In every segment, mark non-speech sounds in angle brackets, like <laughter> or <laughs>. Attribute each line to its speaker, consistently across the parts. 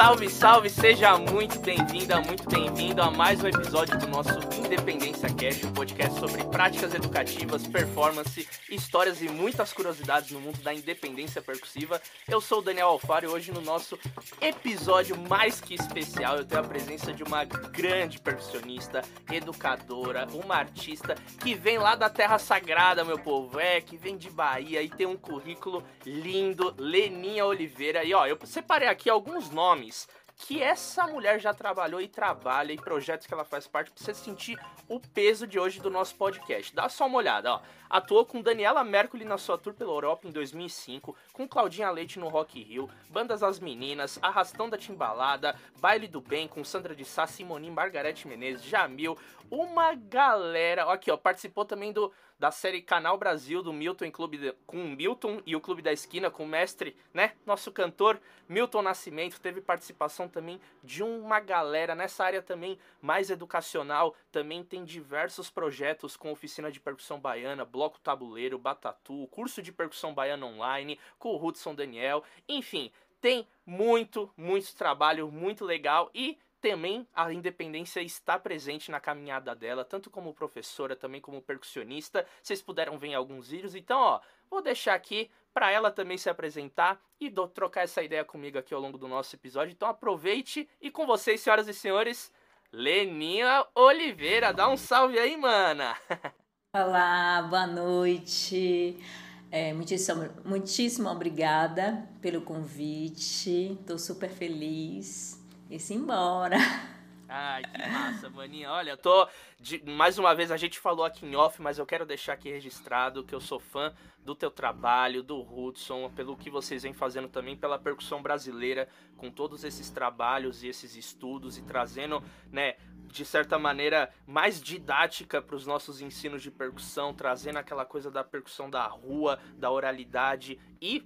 Speaker 1: Salve, salve, seja muito bem-vinda, muito bem-vindo a mais um episódio do nosso Independência Cash, um podcast sobre práticas educativas, performance, histórias e muitas curiosidades no mundo da independência percussiva. Eu sou o Daniel Alfaro e hoje no nosso episódio mais que especial eu tenho a presença de uma grande percussionista, educadora, uma artista que vem lá da Terra Sagrada, meu povo, é, que vem de Bahia e tem um currículo lindo, Leninha Oliveira. E ó, eu separei aqui alguns nomes que essa mulher já trabalhou e trabalha e projetos que ela faz parte pra você sentir o peso de hoje do nosso podcast. Dá só uma olhada, ó. Atuou com Daniela Mercury na sua tour pela Europa em 2005, com Claudinha Leite no Rock Hill, Bandas as Meninas, Arrastão da Timbalada, Baile do Bem com Sandra de Sá, Simonim, Margarete Menezes, Jamil, uma galera. Aqui, ó, participou também do da série Canal Brasil do Milton Clube de, com Milton e o Clube da Esquina com o mestre, né? Nosso cantor Milton Nascimento teve participação também de uma galera nessa área também mais educacional. Também tem diversos projetos com oficina de percussão baiana, bloco tabuleiro, batatu, curso de percussão baiana online, com o Hudson Daniel, enfim, tem muito, muito trabalho, muito legal e também a independência está presente na caminhada dela, tanto como professora, também como percussionista. Vocês puderam ver em alguns vídeos, então, ó, vou deixar aqui para ela também se apresentar e do, trocar essa ideia comigo aqui ao longo do nosso episódio. Então aproveite e com vocês, senhoras e senhores, Leninha Oliveira, dá um salve aí, mana. <laughs>
Speaker 2: Olá, boa noite. É, muitíssimo, muitíssimo obrigada pelo convite. Estou super feliz e simbora.
Speaker 1: Ai, que massa, maninha. Olha, eu tô. De, mais uma vez, a gente falou aqui em off, mas eu quero deixar aqui registrado que eu sou fã do teu trabalho, do Hudson, pelo que vocês vêm fazendo também pela percussão brasileira, com todos esses trabalhos e esses estudos e trazendo, né, de certa maneira, mais didática para os nossos ensinos de percussão, trazendo aquela coisa da percussão da rua, da oralidade e,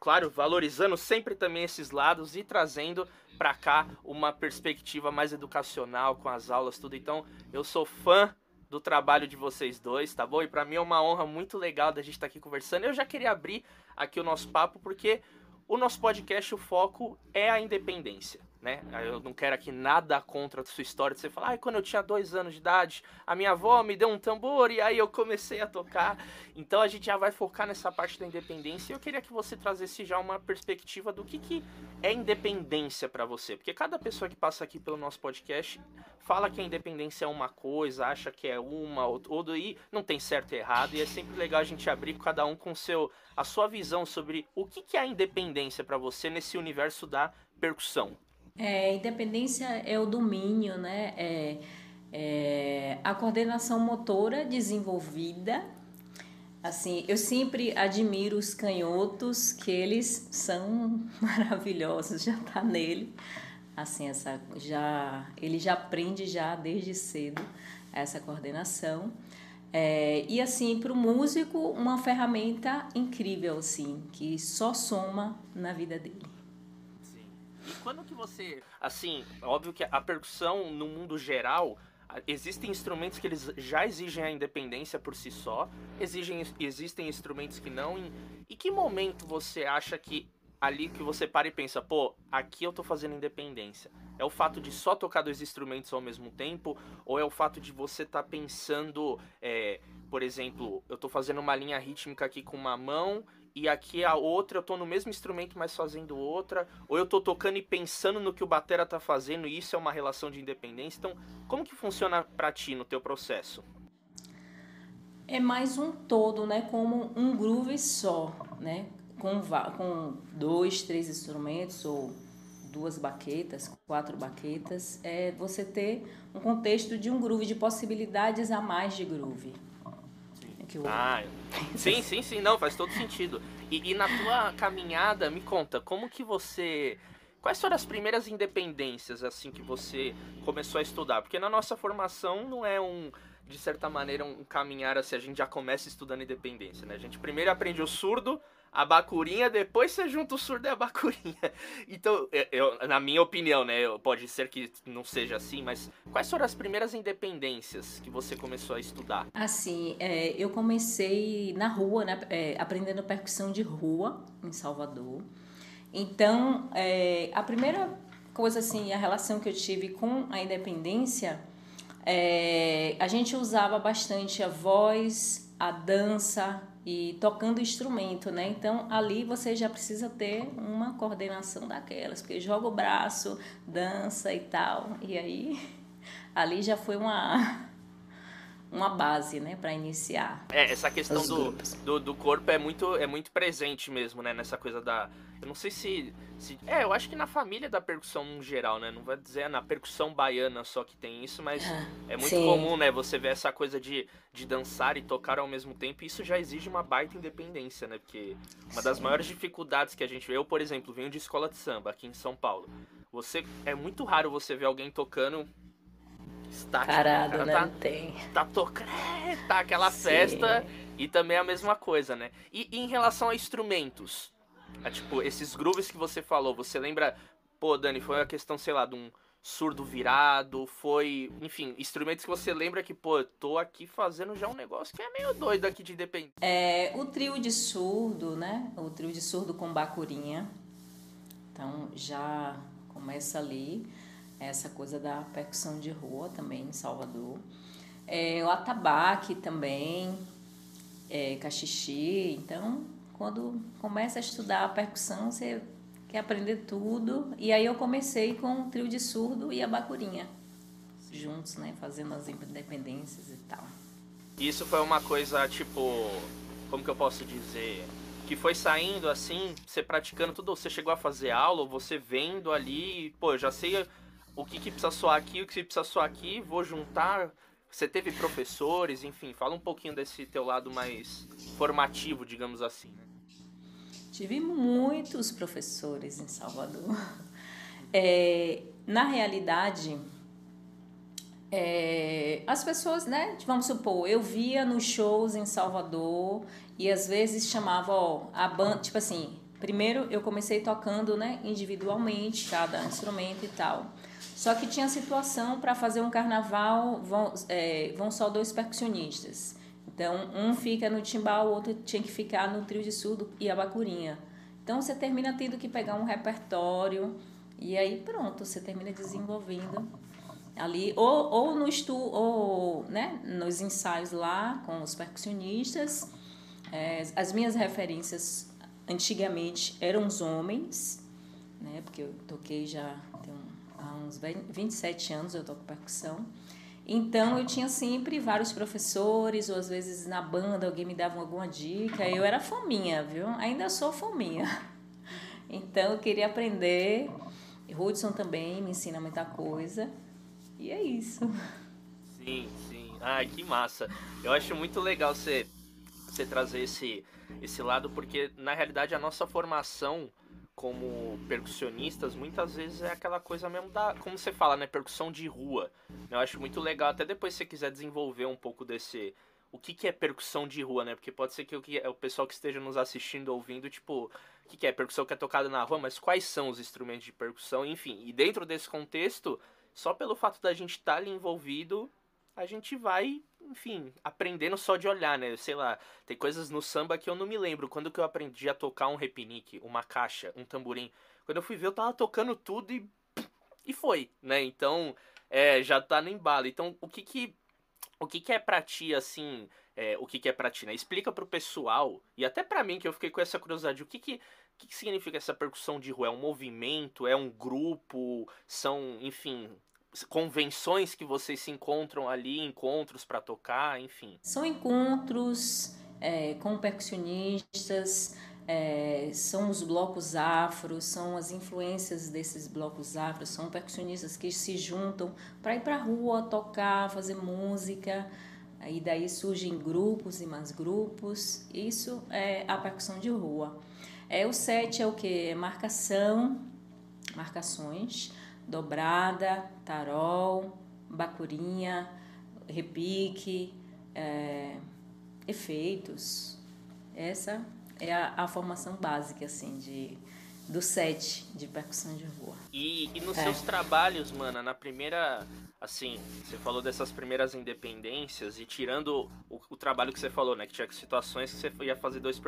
Speaker 1: claro, valorizando sempre também esses lados e trazendo para cá uma perspectiva mais educacional com as aulas, tudo. Então, eu sou fã do trabalho de vocês dois, tá bom? E para mim é uma honra muito legal da gente estar tá aqui conversando. Eu já queria abrir aqui o nosso papo porque o nosso podcast, o foco é a independência né? Eu não quero aqui nada contra a sua história de você falar, ah, quando eu tinha dois anos de idade, a minha avó me deu um tambor e aí eu comecei a tocar. Então a gente já vai focar nessa parte da independência. E eu queria que você trazesse já uma perspectiva do que, que é independência para você, porque cada pessoa que passa aqui pelo nosso podcast fala que a independência é uma coisa, acha que é uma ou outra e não tem certo e errado. E é sempre legal a gente abrir cada um com seu a sua visão sobre o que, que é a independência para você nesse universo da percussão.
Speaker 2: É, independência é o domínio, né? É, é a coordenação motora desenvolvida. Assim, eu sempre admiro os canhotos, que eles são <laughs> maravilhosos, já tá nele. Assim, essa já ele já aprende já desde cedo essa coordenação. É, e assim, para o músico, uma ferramenta incrível, assim, que só soma na vida dele.
Speaker 1: Quando que você, assim, óbvio que a percussão no mundo geral, existem instrumentos que eles já exigem a independência por si só, exigem, existem instrumentos que não. Em, e que momento você acha que ali que você para e pensa, pô, aqui eu tô fazendo independência? É o fato de só tocar dois instrumentos ao mesmo tempo? Ou é o fato de você estar tá pensando, é, por exemplo, eu tô fazendo uma linha rítmica aqui com uma mão e aqui a outra eu tô no mesmo instrumento, mas fazendo outra, ou eu tô tocando e pensando no que o batera tá fazendo, e isso é uma relação de independência. Então, como que funciona para ti no teu processo?
Speaker 2: É mais um todo, né, como um groove só, né? Com, com dois, três instrumentos ou duas baquetas, quatro baquetas, é você ter um contexto de um groove, de possibilidades a mais de groove
Speaker 1: que o. Ah, <laughs> sim, sim, sim, não, faz todo sentido. E, e na tua caminhada, me conta, como que você. Quais foram as primeiras independências, assim, que você começou a estudar? Porque na nossa formação não é um, de certa maneira, um caminhar assim, a gente já começa estudando independência, né? A gente primeiro aprende o surdo, a bacurinha, depois você junta o surdo e a bacurinha. <laughs> Então, eu, na minha opinião, né, pode ser que não seja assim, mas quais foram as primeiras independências que você começou a estudar?
Speaker 2: Assim, é, eu comecei na rua, né, é, aprendendo percussão de rua em Salvador. Então, é, a primeira coisa assim, a relação que eu tive com a independência, é, a gente usava bastante a voz, a dança e tocando instrumento, né? Então ali você já precisa ter uma coordenação daquelas, porque joga o braço, dança e tal, e aí ali já foi uma <laughs> uma base, né, para iniciar.
Speaker 1: É, essa questão do, do, do, corpo é muito, é muito presente mesmo, né, nessa coisa da... Eu não sei se, se... É, eu acho que na família da percussão no geral, né, não vai dizer na percussão baiana só que tem isso, mas ah, é muito sim. comum, né, você ver essa coisa de, de dançar e tocar ao mesmo tempo, e isso já exige uma baita independência, né, porque uma das maiores dificuldades que a gente vê, eu, por exemplo, venho de escola de samba aqui em São Paulo, você, é muito raro você ver alguém tocando estático.
Speaker 2: Parado, né? Tá, não tem.
Speaker 1: Tá tocando, tá aquela Sim. festa e também a mesma coisa, né? E, e em relação a instrumentos, a, tipo, esses grooves que você falou, você lembra, pô, Dani, foi a questão, sei lá, de um surdo virado, foi, enfim, instrumentos que você lembra que, pô, tô aqui fazendo já um negócio que é meio doido aqui de depender.
Speaker 2: É, o trio de surdo, né? O trio de surdo com bacurinha. Então já começa ali essa coisa da percussão de rua também em Salvador. É, o atabaque também, é, cachixi. Então, quando começa a estudar a percussão, você quer aprender tudo. E aí eu comecei com o trio de surdo e a bacurinha, juntos, né? Fazendo as independências e tal.
Speaker 1: Isso foi uma coisa, tipo, como que eu posso dizer? que foi saindo assim, você praticando tudo, você chegou a fazer aula, você vendo ali, pô, já sei o que, que precisa soar aqui, o que precisa soar aqui, vou juntar. Você teve professores, enfim, fala um pouquinho desse teu lado mais formativo, digamos assim. Né?
Speaker 2: Tive muitos professores em Salvador. <laughs> É, na realidade, é, as pessoas, né? Vamos supor, eu via nos shows em Salvador e às vezes chamava, ó, a banda, tipo assim, primeiro eu comecei tocando, né, individualmente, cada instrumento e tal. Só que tinha situação para fazer um carnaval, vão, é, vão só dois percussionistas. Então, um fica no timbal, o outro tinha que ficar no trio de surdo e a bacurinha. Então, você termina tendo que pegar um repertório e aí pronto, você termina desenvolvendo ali, ou, ou no estu, ou né, nos ensaios lá com os percussionistas. É, as minhas referências antigamente eram os homens, né, porque eu toquei já tem há uns 27 anos eu toco percussão. Então eu tinha sempre vários professores, ou às vezes na banda alguém me dava alguma dica. Eu era fominha, viu? Ainda sou fominha. <laughs> Então eu queria aprender. Hudson também me ensina muita coisa. E é isso.
Speaker 1: Sim, sim. Ai, que massa. Eu acho muito legal você, você trazer esse, esse lado, porque na realidade a nossa formação como percussionistas, muitas vezes é aquela coisa mesmo da, como você fala, né, percussão de rua. Eu acho muito legal, até depois se você quiser desenvolver um pouco desse o que, que é percussão de rua, né? Porque pode ser que o, que, o pessoal que esteja nos assistindo, ouvindo, tipo, o que, que é percussão que é tocada na rua, mas quais são os instrumentos de percussão, enfim. E dentro desse contexto, só pelo fato da gente estar tá ali envolvido, a gente vai enfim, aprendendo só de olhar, né? Sei lá, tem coisas no samba que eu não me lembro. Quando que eu aprendi a tocar um repinique, uma caixa, um tamborim? Quando eu fui ver, eu tava tocando tudo e. E foi, né? Então, é, já tá no embalo. Então, o que que. O que que é pra ti, assim. É, o que que é pra ti, né? Explica pro pessoal, e até pra mim, que eu fiquei com essa curiosidade, o que que. O que, que significa essa percussão de rua? É um movimento? É um grupo? São, enfim, convenções que vocês se encontram ali, encontros para tocar, enfim?
Speaker 2: São encontros é, com percussionistas, é, são os blocos afros, são as influências desses blocos afros, são percussionistas que se juntam para ir para a rua tocar, fazer música. E daí surgem grupos e mais grupos. Isso é a percussão de rua. É o set é o que? Marcação, marcações dobrada, tarol, bacurinha, repique, é, efeitos. Essa é a, a, formação básica assim de, do set de percussão de rua.
Speaker 1: E, e nos é. seus trabalhos, mana, na primeira. Assim, você falou dessas primeiras independências e tirando o, o, trabalho que você falou, né? Que tinha situações que você ia fazer dois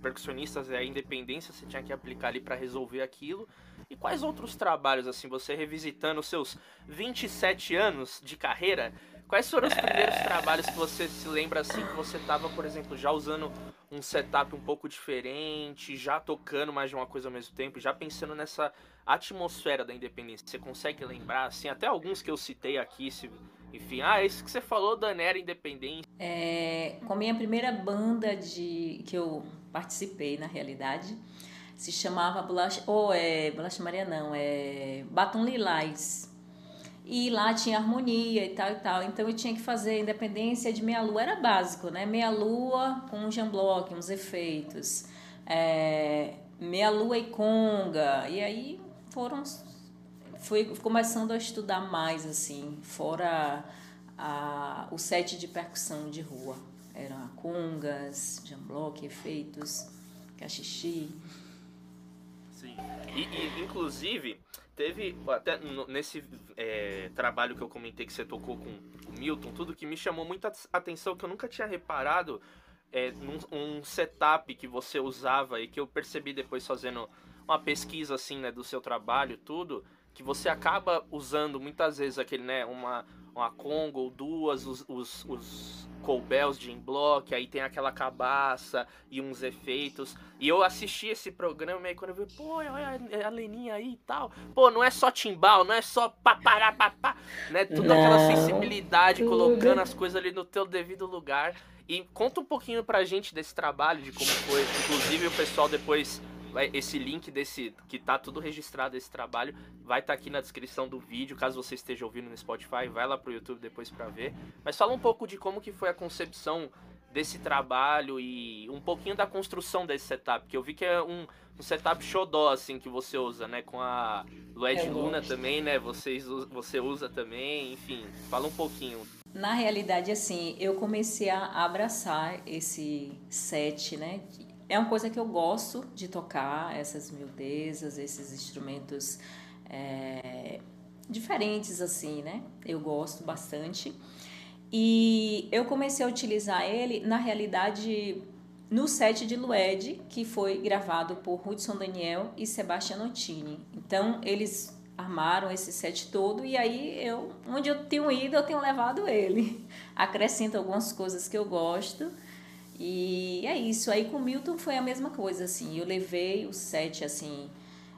Speaker 1: percussionistas e a independência você tinha que aplicar ali para resolver aquilo. E quais outros trabalhos, assim, você revisitando os seus 27 anos de carreira, Quais foram os primeiros trabalhos que você se lembra assim que você estava, por exemplo, já usando um setup um pouco diferente, já tocando mais de uma coisa ao mesmo tempo, já pensando nessa atmosfera da independência? Você consegue lembrar assim, até alguns que eu citei aqui, se, enfim, ah, isso que você falou da Nera Independente.
Speaker 2: É, com a minha primeira banda de que eu participei, na realidade, se chamava Bolacha, ou é Bolacha Maria não, é Batom Lilás. E lá tinha harmonia e tal e tal. Então eu tinha que fazer independência de meia lua, era básico, né? Meia lua com um jamblock, uns efeitos. É, meia lua e conga. E aí foram fui começando a estudar mais assim, fora a, o set de percussão de rua. Eram congas, jamblock, efeitos, cachixi.
Speaker 1: Sim. E, e inclusive Teve, até nesse é, trabalho que eu comentei que você tocou com o Milton, tudo que me chamou muita atenção, que eu nunca tinha reparado, é num, um setup que você usava e que eu percebi depois fazendo uma pesquisa assim, né, do seu trabalho, tudo, que você acaba usando muitas vezes aquele, né, uma, uma Congo ou duas, os, os, os Colbels de block, aí tem aquela cabaça e uns efeitos. E eu assisti esse programa e aí quando eu vi, pô, olha a Leninha aí e tal. Pô, não é só timbal, não é só papará, papá, né? Tudo não, aquela sensibilidade, colocando as coisas ali no teu devido lugar. E conta um pouquinho pra gente desse trabalho, de como foi. Inclusive o pessoal depois esse link desse que tá tudo registrado esse trabalho vai estar tá aqui na descrição do vídeo, caso você esteja ouvindo no Spotify, vai lá pro YouTube depois para ver. Mas fala um pouco de como que foi a concepção desse trabalho e um pouquinho da construção desse setup, que eu vi que é um, um setup xodó, assim, que você usa, né? Com a Lued é Luna também, né? Vocês, você usa também, enfim. Fala um pouquinho.
Speaker 2: Na realidade, assim, eu comecei a abraçar esse set, né? É uma coisa que eu gosto de tocar, essas miudezas, esses instrumentos é, diferentes, assim, né? Eu gosto bastante. E eu comecei a utilizar ele, na realidade, no set de Lued, que foi gravado por Hudson Daniel e Sebastian Ottini. Então, eles armaram esse set todo e aí eu, onde eu tenho ido, eu tenho levado ele. <laughs> Acrescento algumas coisas que eu gosto e é isso. Aí com o Milton foi a mesma coisa, assim. Eu levei o set, assim.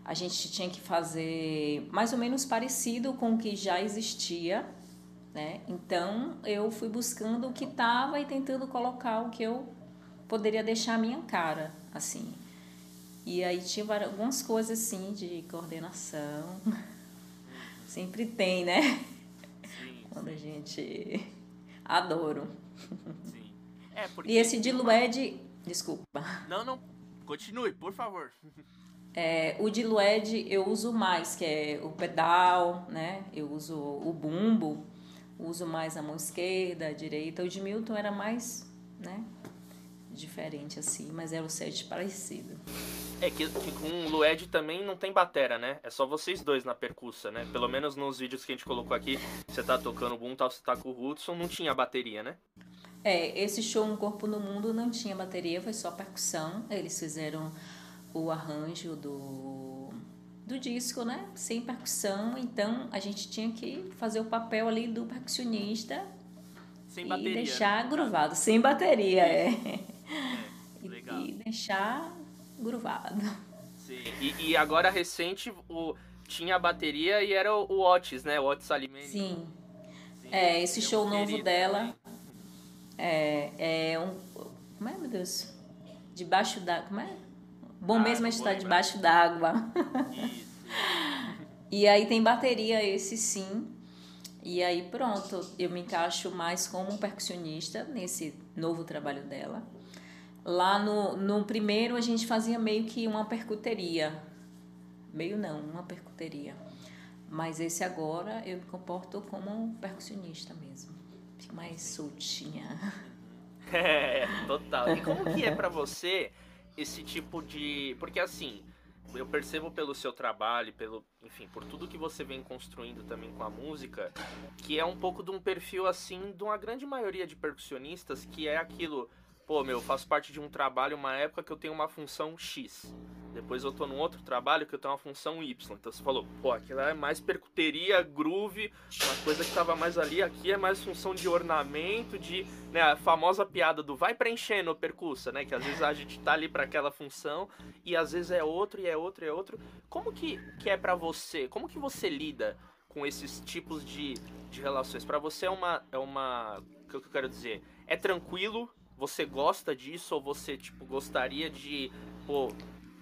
Speaker 2: A gente tinha que fazer mais ou menos parecido com o que já existia, né? Então eu fui buscando o que estava e tentando colocar o que eu poderia deixar a minha cara, assim. E aí tinha algumas coisas assim de coordenação. <laughs> Sempre tem, né? Sim. Quando a gente adoro. Sim. É, porque... E esse Dilued. Desculpa.
Speaker 1: Não, não. Continue, por favor.
Speaker 2: É, o Dilued eu uso mais, que é o pedal, né? Eu uso o bumbo, uso mais a mão esquerda, a direita. O de Milton era mais, né? Diferente assim, mas era o set parecido.
Speaker 1: É que, que com o Lued também não tem batera, né? É só vocês dois na percussa, né? Pelo menos nos vídeos que a gente colocou aqui, você tá tocando o boom, você tá com o Hudson, não tinha bateria, né?
Speaker 2: É, esse show Um Corpo no Mundo não tinha bateria, foi só percussão. Eles fizeram o arranjo do, do disco, né? Sem percussão, então a gente tinha que fazer o papel ali do percussionista
Speaker 1: sem e bateria,
Speaker 2: deixar né? gruvado, sem bateria, é. <laughs> é legal. E, e deixar gruvado.
Speaker 1: Sim. E, e agora recente o, tinha a bateria e era o, o Otis, né? O Otis Alimento.
Speaker 2: Sim. Sim. É, esse show novo dela. É, é um. Como é, meu Deus? Debaixo da. Como é? Bom ah, mesmo é estar debaixo d'água. e aí tem bateria, esse sim. E aí pronto, eu me encaixo mais como percussionista nesse novo trabalho dela. Lá no, no primeiro a gente fazia meio que uma percuteria. Meio não, uma percuteria. Mas esse agora eu me comporto como um percussionista mesmo mais soltinha. <laughs>
Speaker 1: É, total. E como que é para você esse tipo de. Porque assim, eu percebo pelo seu trabalho, pelo, enfim, por tudo que você vem construindo também com a música, que é um pouco de um perfil assim de uma grande maioria de percussionistas, que é aquilo, pô, meu, faço parte de um trabalho, uma época que eu tenho uma função X. Depois eu tô num outro trabalho que eu tenho uma função Y. Então você falou, pô, aquilo é mais percuteria, groove, uma coisa que tava mais ali, aqui é mais função de ornamento, de, né, a famosa piada do vai preenchendo percussa, né, que às vezes a gente tá ali para aquela função e às vezes é outro e é outro e é outro. Como que, que é para você? Como que você lida com esses tipos de, de relações? Para você é uma é uma o que eu quero dizer? É tranquilo? Você gosta disso ou você tipo gostaria de pô,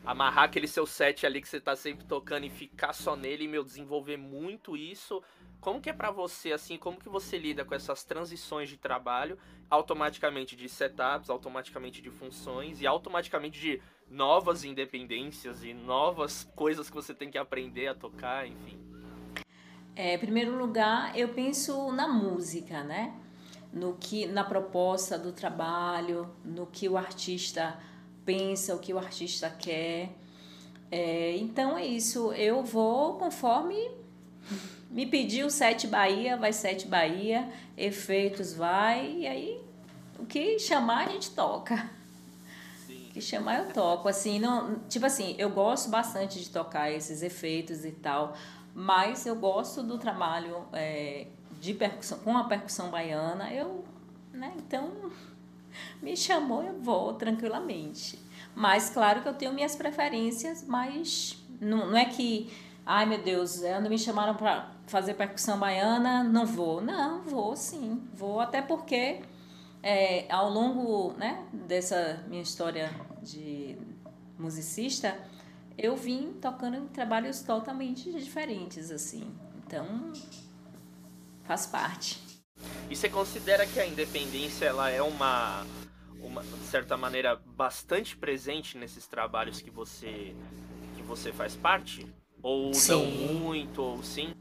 Speaker 1: amarrar aquele seu set ali que você tá sempre tocando e ficar só nele e, meu, desenvolver muito isso. Como que é para você, assim, como que você lida com essas transições de trabalho, automaticamente de setups, automaticamente de funções e automaticamente de novas independências e novas coisas que você tem que aprender a tocar, enfim?
Speaker 2: É, em primeiro lugar, eu penso na música, né? No que, na proposta do trabalho, no que o artista pensa, o que o artista quer. É, então é isso, eu vou conforme me pediu Sete Bahia, vai Sete Bahia, efeitos vai, e aí o que chamar a gente toca. Sim. O que chamar eu toco, assim, não, tipo assim, eu gosto bastante de tocar esses efeitos e tal, mas eu gosto do trabalho é, de percussão, com a percussão baiana, eu, né, então <laughs> me chamou, eu vou tranquilamente. Mas claro que eu tenho minhas preferências, mas não, não é que, ai meu Deus, quando me chamaram para fazer percussão baiana, não vou. Não, vou sim, vou, até porque é, ao longo né, dessa minha história de musicista, eu vim tocando em trabalhos totalmente diferentes, assim. Então, faz parte.
Speaker 1: E você considera que a independência ela é uma, uma de certa maneira bastante presente nesses trabalhos que você que você faz parte? Ou sim. não muito, ou sim?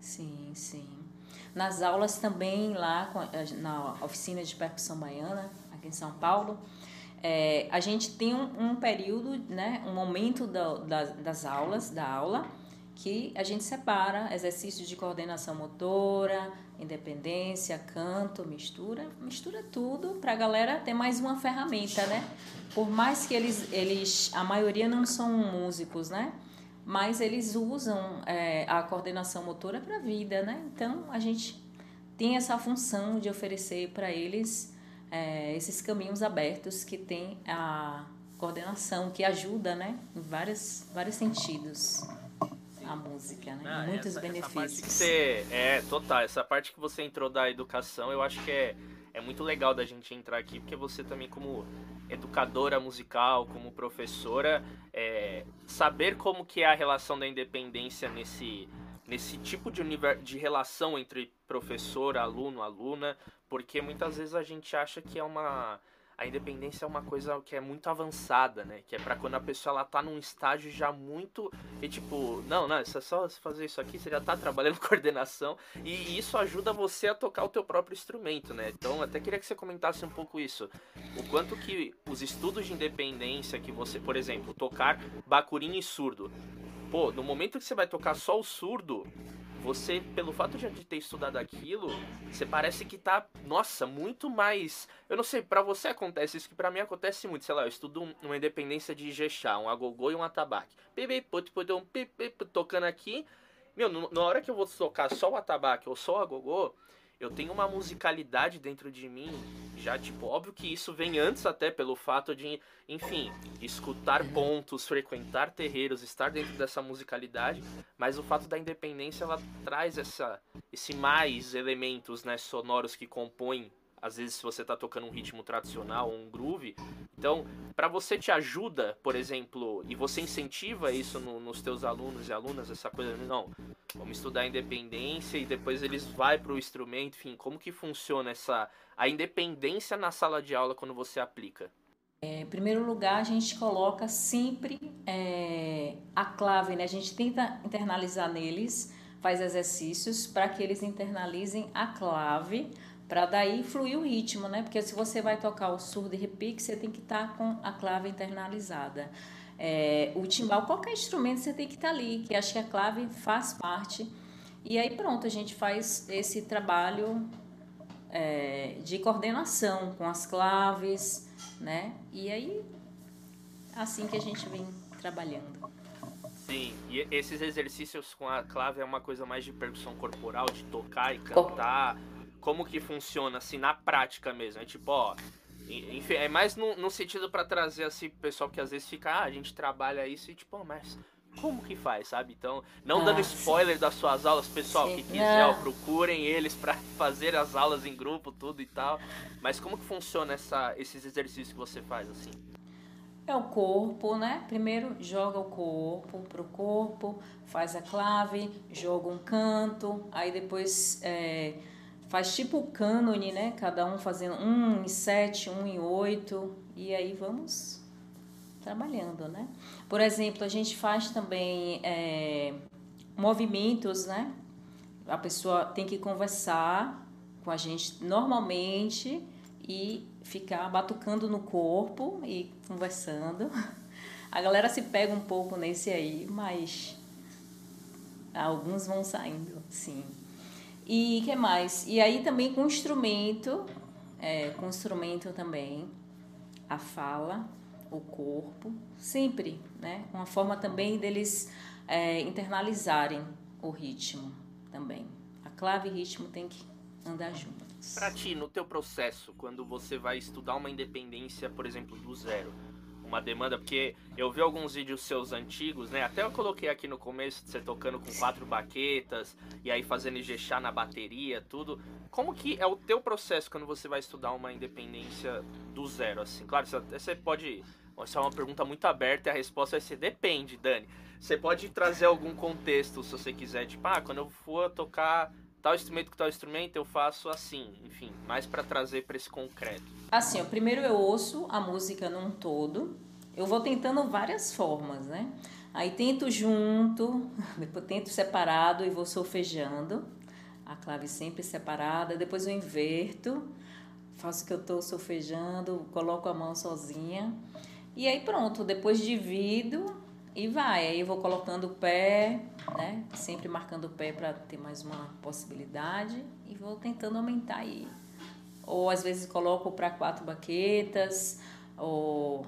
Speaker 2: Sim, sim. Nas aulas também lá na oficina de percussão baiana aqui em São Paulo, é, a gente tem um, um, período, né, um momento da, da, das aulas, da aula, que a gente separa exercícios de coordenação motora, independência, canto, mistura, mistura tudo para a galera ter mais uma ferramenta, né? Por mais que eles, eles a maioria não são músicos, né? Mas eles usam é, a coordenação motora para a vida, né? Então a gente tem essa função de oferecer para eles é, esses caminhos abertos que tem a coordenação, que ajuda, né? Em vários, vários sentidos a música, né?
Speaker 1: Ah,
Speaker 2: Muitos
Speaker 1: essa,
Speaker 2: benefícios.
Speaker 1: Essa você, é, total. Essa parte que você entrou da educação, eu acho que é, é muito legal da gente entrar aqui, porque você também, como educadora musical, como professora, é, saber como que é a relação da independência nesse, nesse tipo de, de relação entre professor, aluno, aluna, porque muitas vezes a gente acha que é uma a independência é uma coisa que é muito avançada, né? Que é para quando a pessoa ela tá num estágio já muito e tipo, não, não, é só fazer isso aqui, você já tá trabalhando <laughs> coordenação e isso ajuda você a tocar o teu próprio instrumento, né? Então, até queria que você comentasse um pouco isso. O quanto que os estudos de independência que você, por exemplo, tocar bacurim e surdo. Pô, no momento que você vai tocar só o surdo, você, pelo fato de ter estudado aquilo, você parece que tá, nossa, muito mais. Eu não sei, para você acontece isso que para mim acontece muito. Sei lá, eu estudo uma independência de Ijexá, um agogô e um atabaque. Tocando aqui. Meu, na hora que eu vou tocar só o atabaque ou só o agogô, eu tenho uma musicalidade dentro de mim, já tipo, óbvio que isso vem antes até pelo fato de, enfim, escutar pontos, frequentar terreiros, estar dentro dessa musicalidade, mas o fato da independência ela traz essa esse mais elementos, né, sonoros que compõem às vezes se você está tocando um ritmo tradicional um groove. Então, para você te ajuda, por exemplo, e você incentiva isso no, nos teus alunos e alunas, essa coisa, não, vamos estudar independência e depois eles vai para o instrumento, enfim, como que funciona essa a independência na sala de aula quando você aplica?
Speaker 2: É, em primeiro lugar, a gente coloca sempre é, a clave, né? A gente tenta internalizar neles, faz exercícios para que eles internalizem a clave para daí fluir o ritmo, né? Porque se você vai tocar o surdo e repique, você tem que estar tá com a clave internalizada. É, o timbal, qualquer instrumento você tem que estar tá ali, que acho que a clave faz parte. E aí pronto, a gente faz esse trabalho é, de coordenação com as claves, né? E aí, assim que a gente vem trabalhando.
Speaker 1: Sim, e esses exercícios com a clave é uma coisa mais de percussão corporal, de tocar e cantar. Como que funciona, assim, na prática mesmo? É tipo, ó, enfim, é mais no, no sentido para trazer assim pro pessoal que às vezes fica, ah, a gente trabalha isso e tipo, mas como que faz, sabe? Então, não ah, dando spoiler sim. das suas aulas, pessoal sim. que quiser, ó, procurem eles para <laughs> fazer as aulas em grupo, tudo e tal. Mas como que funciona essa, esses exercícios que você faz assim?
Speaker 2: É o corpo, né? Primeiro joga o corpo pro corpo, faz a clave, joga um canto, aí depois é, faz tipo cânone, né? Cada um fazendo um em sete, um em oito, e aí vamos trabalhando, né? Por exemplo, a gente faz também é, movimentos, né? A pessoa tem que conversar com a gente normalmente e ficar batucando no corpo e conversando. A galera se pega um pouco nesse aí, mas alguns vão saindo, sim. E que mais? E aí também com instrumento, é, com instrumento também, a fala, o corpo, sempre, né? Uma forma também deles é, internalizarem o ritmo também. A clave e ritmo tem que andar juntos.
Speaker 1: Para ti, no teu processo, quando você vai estudar uma independência, por exemplo, do zero, uma demanda, porque eu vi alguns vídeos seus antigos, né? Até eu coloquei aqui no começo você tocando com quatro baquetas e aí fazendo ingechar na bateria, tudo. Como que é o teu processo quando você vai estudar uma independência do zero, assim? Claro, você pode... Essa é uma pergunta muito aberta e a resposta vai ser depende, Dani. Você pode trazer algum contexto, se você quiser, tipo, ah, quando eu for tocar tal instrumento com tal instrumento, eu faço assim, enfim, mais para trazer para esse concreto.
Speaker 2: Assim, ó, primeiro eu ouço a música num todo, eu vou tentando várias formas, né? Aí tento junto, <laughs> depois tento separado e vou solfejando, a clave sempre separada, depois eu inverto, faço que eu estou solfejando, coloco a mão sozinha. E aí pronto, depois divido e vai. Aí eu vou colocando o pé, né? Sempre marcando o pé para ter mais uma possibilidade e vou tentando aumentar aí. Ou às vezes coloco para quatro baquetas, ou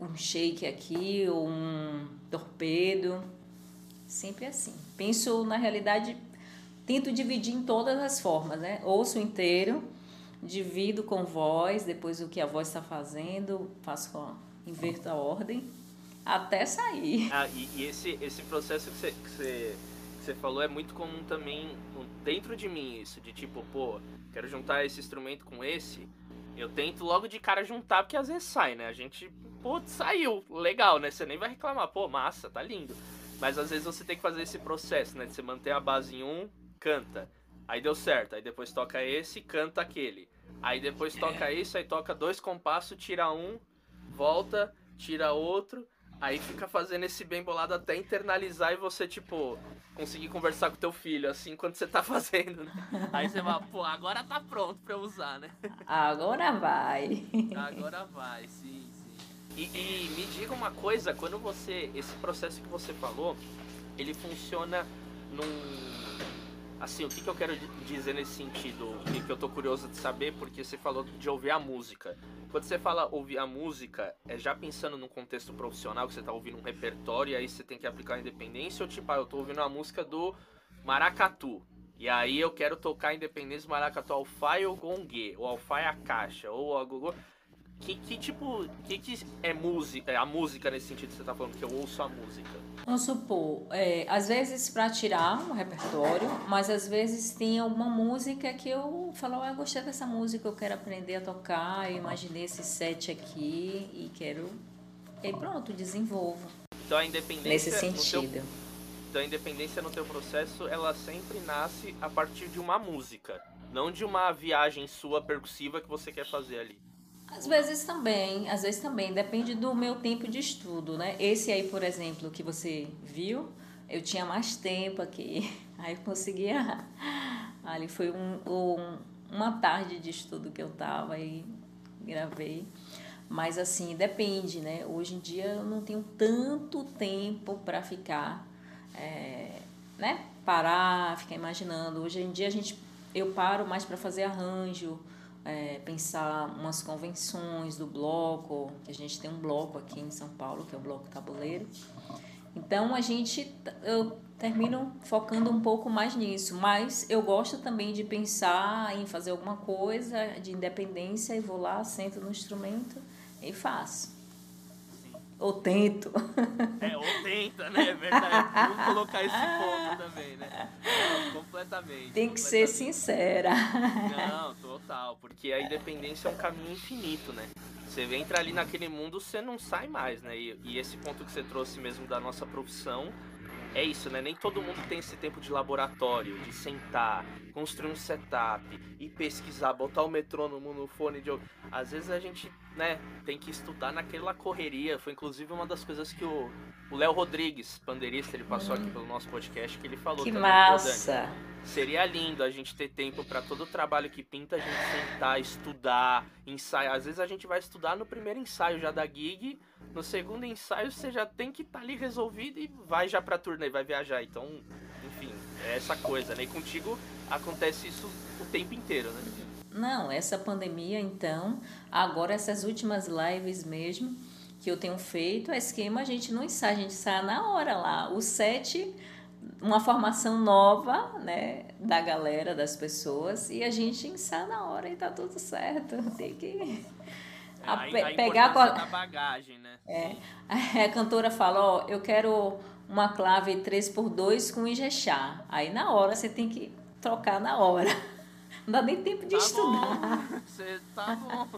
Speaker 2: um shake aqui, ou um torpedo. Sempre assim. Penso na realidade, tento dividir em todas as formas, né? Ouço inteiro, divido com voz, depois o que a voz está fazendo, faço a, inverto a ordem até sair.
Speaker 1: Ah, e, e esse, esse processo que você, que, você, que você falou é muito comum também dentro de mim, isso, de tipo, pô, quero juntar esse instrumento com esse. Eu tento logo de cara juntar, porque às vezes sai, né? A gente, pô, saiu, legal, né? Você nem vai reclamar, pô, massa, tá lindo. Mas às vezes você tem que fazer esse processo, né? De você manter a base em um, canta. Aí deu certo, aí depois toca esse, canta aquele. Aí depois toca isso, aí toca dois compassos, tira um, volta, tira outro. Aí fica fazendo esse bem bolado até internalizar e você, tipo, conseguir conversar com teu filho, assim, quando você tá <laughs> fazendo, né? Aí você vai, pô, agora tá pronto pra eu usar, né?
Speaker 2: Agora vai.
Speaker 1: Agora vai, sim, sim. E, e me diga uma coisa, quando você. Esse processo que você falou, ele funciona num assim, o que, que eu quero dizer nesse sentido? O que, que eu tô curioso de saber, porque você falou de ouvir a música. Quando você fala ouvir a música, é já pensando num contexto profissional, que você tá ouvindo um repertório e aí você tem que aplicar a independência, ou tipo, ah, eu tô ouvindo a música do Maracatu. E aí eu quero tocar a independência do Maracatu Alfaia ou Gongue, ou Alfaia Caixa, ou a Gogô. Que, que tipo, que, que é música, é a música nesse sentido que você tá falando, que eu ouço a música?
Speaker 2: Vamos supor, é, às vezes para tirar um repertório, mas às vezes tem alguma música que eu falo, ah, eu gostei dessa música, eu quero aprender a tocar, eu imaginei esse set aqui e quero. E pronto, desenvolvo.
Speaker 1: Então a independência.
Speaker 2: Nesse sentido. Teu,
Speaker 1: então a independência no teu processo, ela sempre nasce a partir de uma música, não de uma viagem sua percussiva que você quer fazer ali.
Speaker 2: Às vezes também, às vezes também, depende do meu tempo de estudo, né? Esse aí, por exemplo, que você viu, eu tinha mais tempo aqui, <laughs> aí eu conseguia. Ali foi um, um, uma tarde de estudo que eu tava e gravei. Mas assim, depende, né? Hoje em dia eu não tenho tanto tempo para ficar, é, né? Parar, ficar imaginando. Hoje em dia a gente, eu paro mais para fazer arranjo, é, pensar umas convenções do bloco, a gente tem um bloco aqui em São Paulo, que é o Bloco Tabuleiro. Então a gente, eu termino focando um pouco mais nisso, mas eu gosto também de pensar em fazer alguma coisa de independência e vou lá, sento no instrumento e faço. Ou tento. <laughs>
Speaker 1: É, ou tenta, né? É verdade. Vamos colocar esse ponto também, né? Não, completamente.
Speaker 2: Tem que ser sincera.
Speaker 1: Não, total. Porque a independência é um caminho infinito, né? Você entra ali naquele mundo, você não sai mais, né? E, e esse ponto que você trouxe mesmo da nossa profissão é isso, né? Nem todo mundo tem esse tempo de laboratório, de sentar, construir um setup e pesquisar, botar o metrônomo no fone de. Às vezes a gente, né, tem que estudar naquela correria. Foi inclusive uma das coisas que o Léo Rodrigues, pandeirista, ele passou hum. aqui pelo nosso podcast, que ele falou
Speaker 2: que
Speaker 1: também.
Speaker 2: Massa!
Speaker 1: Seria lindo a gente ter tempo para todo o trabalho que pinta, a gente sentar, estudar, ensaiar. Às vezes a gente vai estudar no primeiro ensaio já da gig no segundo ensaio você já tem que estar tá ali resolvido e vai já pra turnê, vai viajar. Então, enfim, é essa coisa, né? E contigo acontece isso o tempo inteiro, né?
Speaker 2: Não, essa pandemia, então, agora essas últimas lives mesmo que eu tenho feito, a esquema a gente não ensaia, a gente sai na hora lá. O set, uma formação nova, né, da galera, das pessoas, e a gente ensaia na hora e tá tudo certo. <laughs> Tem que
Speaker 1: a, a, a pegar a bagagem, né?
Speaker 2: É. <laughs> A cantora fala, ó, eu quero uma clave 3x2 com Ijexá. Aí na hora você tem que trocar na hora. <laughs> Não dá nem tempo de
Speaker 1: tá
Speaker 2: estudar.
Speaker 1: Bom. Você tá bom.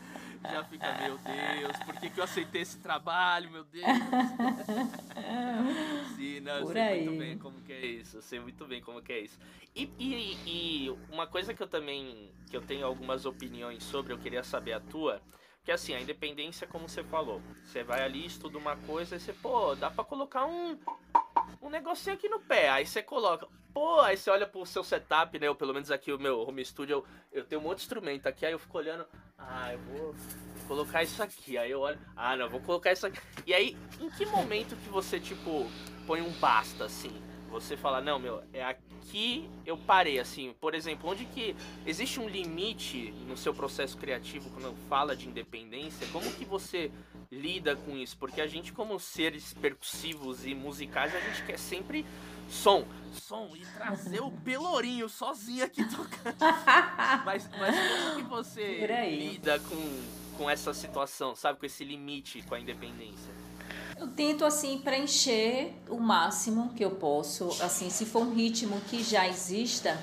Speaker 1: <laughs> Já fica, meu Deus, por que, que eu aceitei esse trabalho, meu Deus? <laughs> Sim, não, eu sei aí. muito bem como que é isso, eu sei muito bem como que é isso. E, e, e uma coisa que eu também, que eu tenho algumas opiniões sobre, eu queria saber a tua, que assim, a independência, como você falou, você vai ali, estuda uma coisa e você, pô, dá pra colocar um, um negocinho aqui no pé. Aí você coloca, pô, aí você olha pro seu setup, né? Ou pelo menos aqui o meu home studio, eu, eu tenho um monte de instrumento aqui, aí eu fico olhando, ah, eu vou colocar isso aqui. Aí eu olho, ah, não, vou colocar isso aqui. E aí, em que momento que você, tipo, põe um basta, assim? Você fala, não, meu, é aqui eu parei, assim. Por exemplo, onde que existe um limite no seu processo criativo quando fala de independência? Como que você lida com isso? Porque a gente, como seres percussivos e musicais, a gente quer sempre som, som e trazer o <laughs> pelourinho sozinho aqui tocando. <laughs> mas, mas como que você lida com, com essa situação, sabe? Com esse limite com a independência?
Speaker 2: Eu tento assim preencher o máximo que eu posso, assim, se for um ritmo que já exista,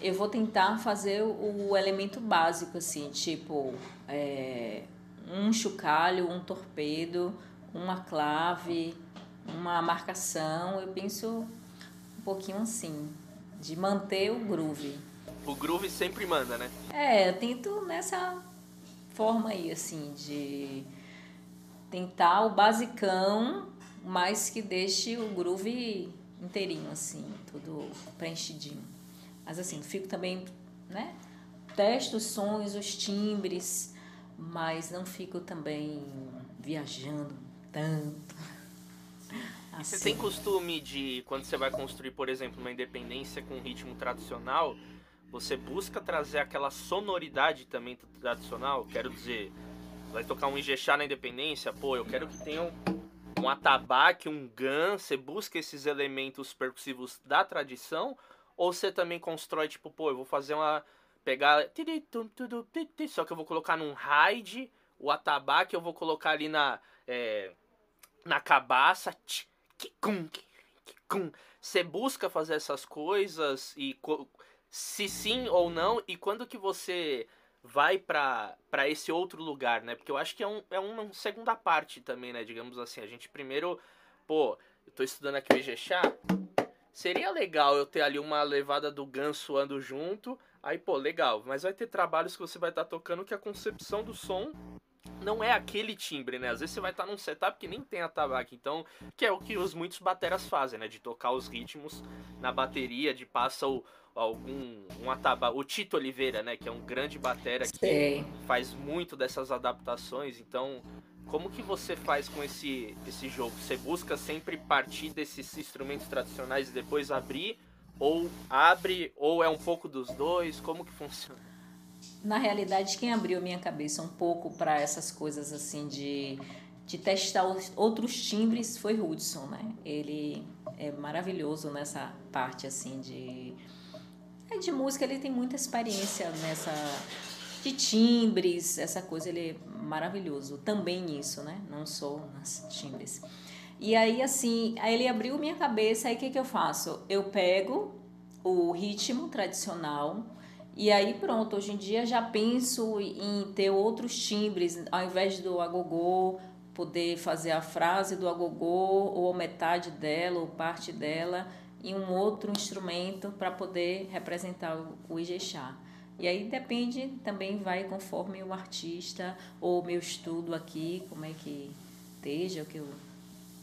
Speaker 2: eu vou tentar fazer o elemento básico, assim, tipo é, um chocalho, um torpedo, uma clave, uma marcação. Eu penso um pouquinho assim, de manter o groove.
Speaker 1: O groove sempre manda, né?
Speaker 2: É, eu tento nessa forma aí, assim, de tentar o basicão, mas que deixe o groove inteirinho, assim, tudo preenchidinho. Mas assim, fico também, né? Testo os sons, os timbres, mas não fico também viajando tanto.
Speaker 1: Assim. E você tem costume de, quando você vai construir, por exemplo, uma independência com ritmo tradicional, você busca trazer aquela sonoridade também tradicional? Quero dizer, vai tocar um Ijexá na Independência, pô, eu quero que tenha um, um atabaque, um gan, você busca esses elementos percussivos da tradição, ou você também constrói, tipo, pô, eu vou fazer uma... pegar... Só que eu vou colocar num ride, o atabaque eu vou colocar ali na... É, na cabaça, você busca fazer essas coisas e se sim ou não e quando que você vai para esse outro lugar, né? Porque eu acho que é, um, é uma segunda parte também, né? Digamos assim, a gente primeiro, pô, eu tô estudando aqui o Ijexá, seria legal eu ter ali uma levada do ganso ando junto, aí, pô, legal, mas vai ter trabalhos que você vai estar tá tocando que a concepção do som não é aquele timbre, né? Às vezes você vai estar num setup que nem tem atabaque, então, que é o que os muitos bateras fazem, né? De tocar os ritmos na bateria, de passa o, algum um atabaque, o Tito Oliveira, né? Que é um grande batera que Sei. faz muito dessas adaptações, então como que você faz com esse, esse jogo? Você busca sempre partir desses instrumentos tradicionais e depois abrir? Ou abre, ou é um pouco dos dois? Como que funciona?
Speaker 2: Na realidade, quem abriu minha cabeça um pouco para essas coisas assim de, de testar outros timbres foi Hudson, né? Ele é maravilhoso nessa parte assim de é de música, ele tem muita experiência nessa de timbres, essa coisa, ele é maravilhoso também nisso, né? Não só nas timbres. E aí, assim, aí ele abriu minha cabeça, aí o que, que eu faço? Eu pego o ritmo tradicional e aí pronto, hoje em dia já penso em ter outros timbres, ao invés do agogô, poder fazer a frase do agogô ou metade dela ou parte dela em um outro instrumento para poder representar o Ijexá. E aí depende, também vai conforme o artista ou o meu estudo aqui, como é que esteja, o que eu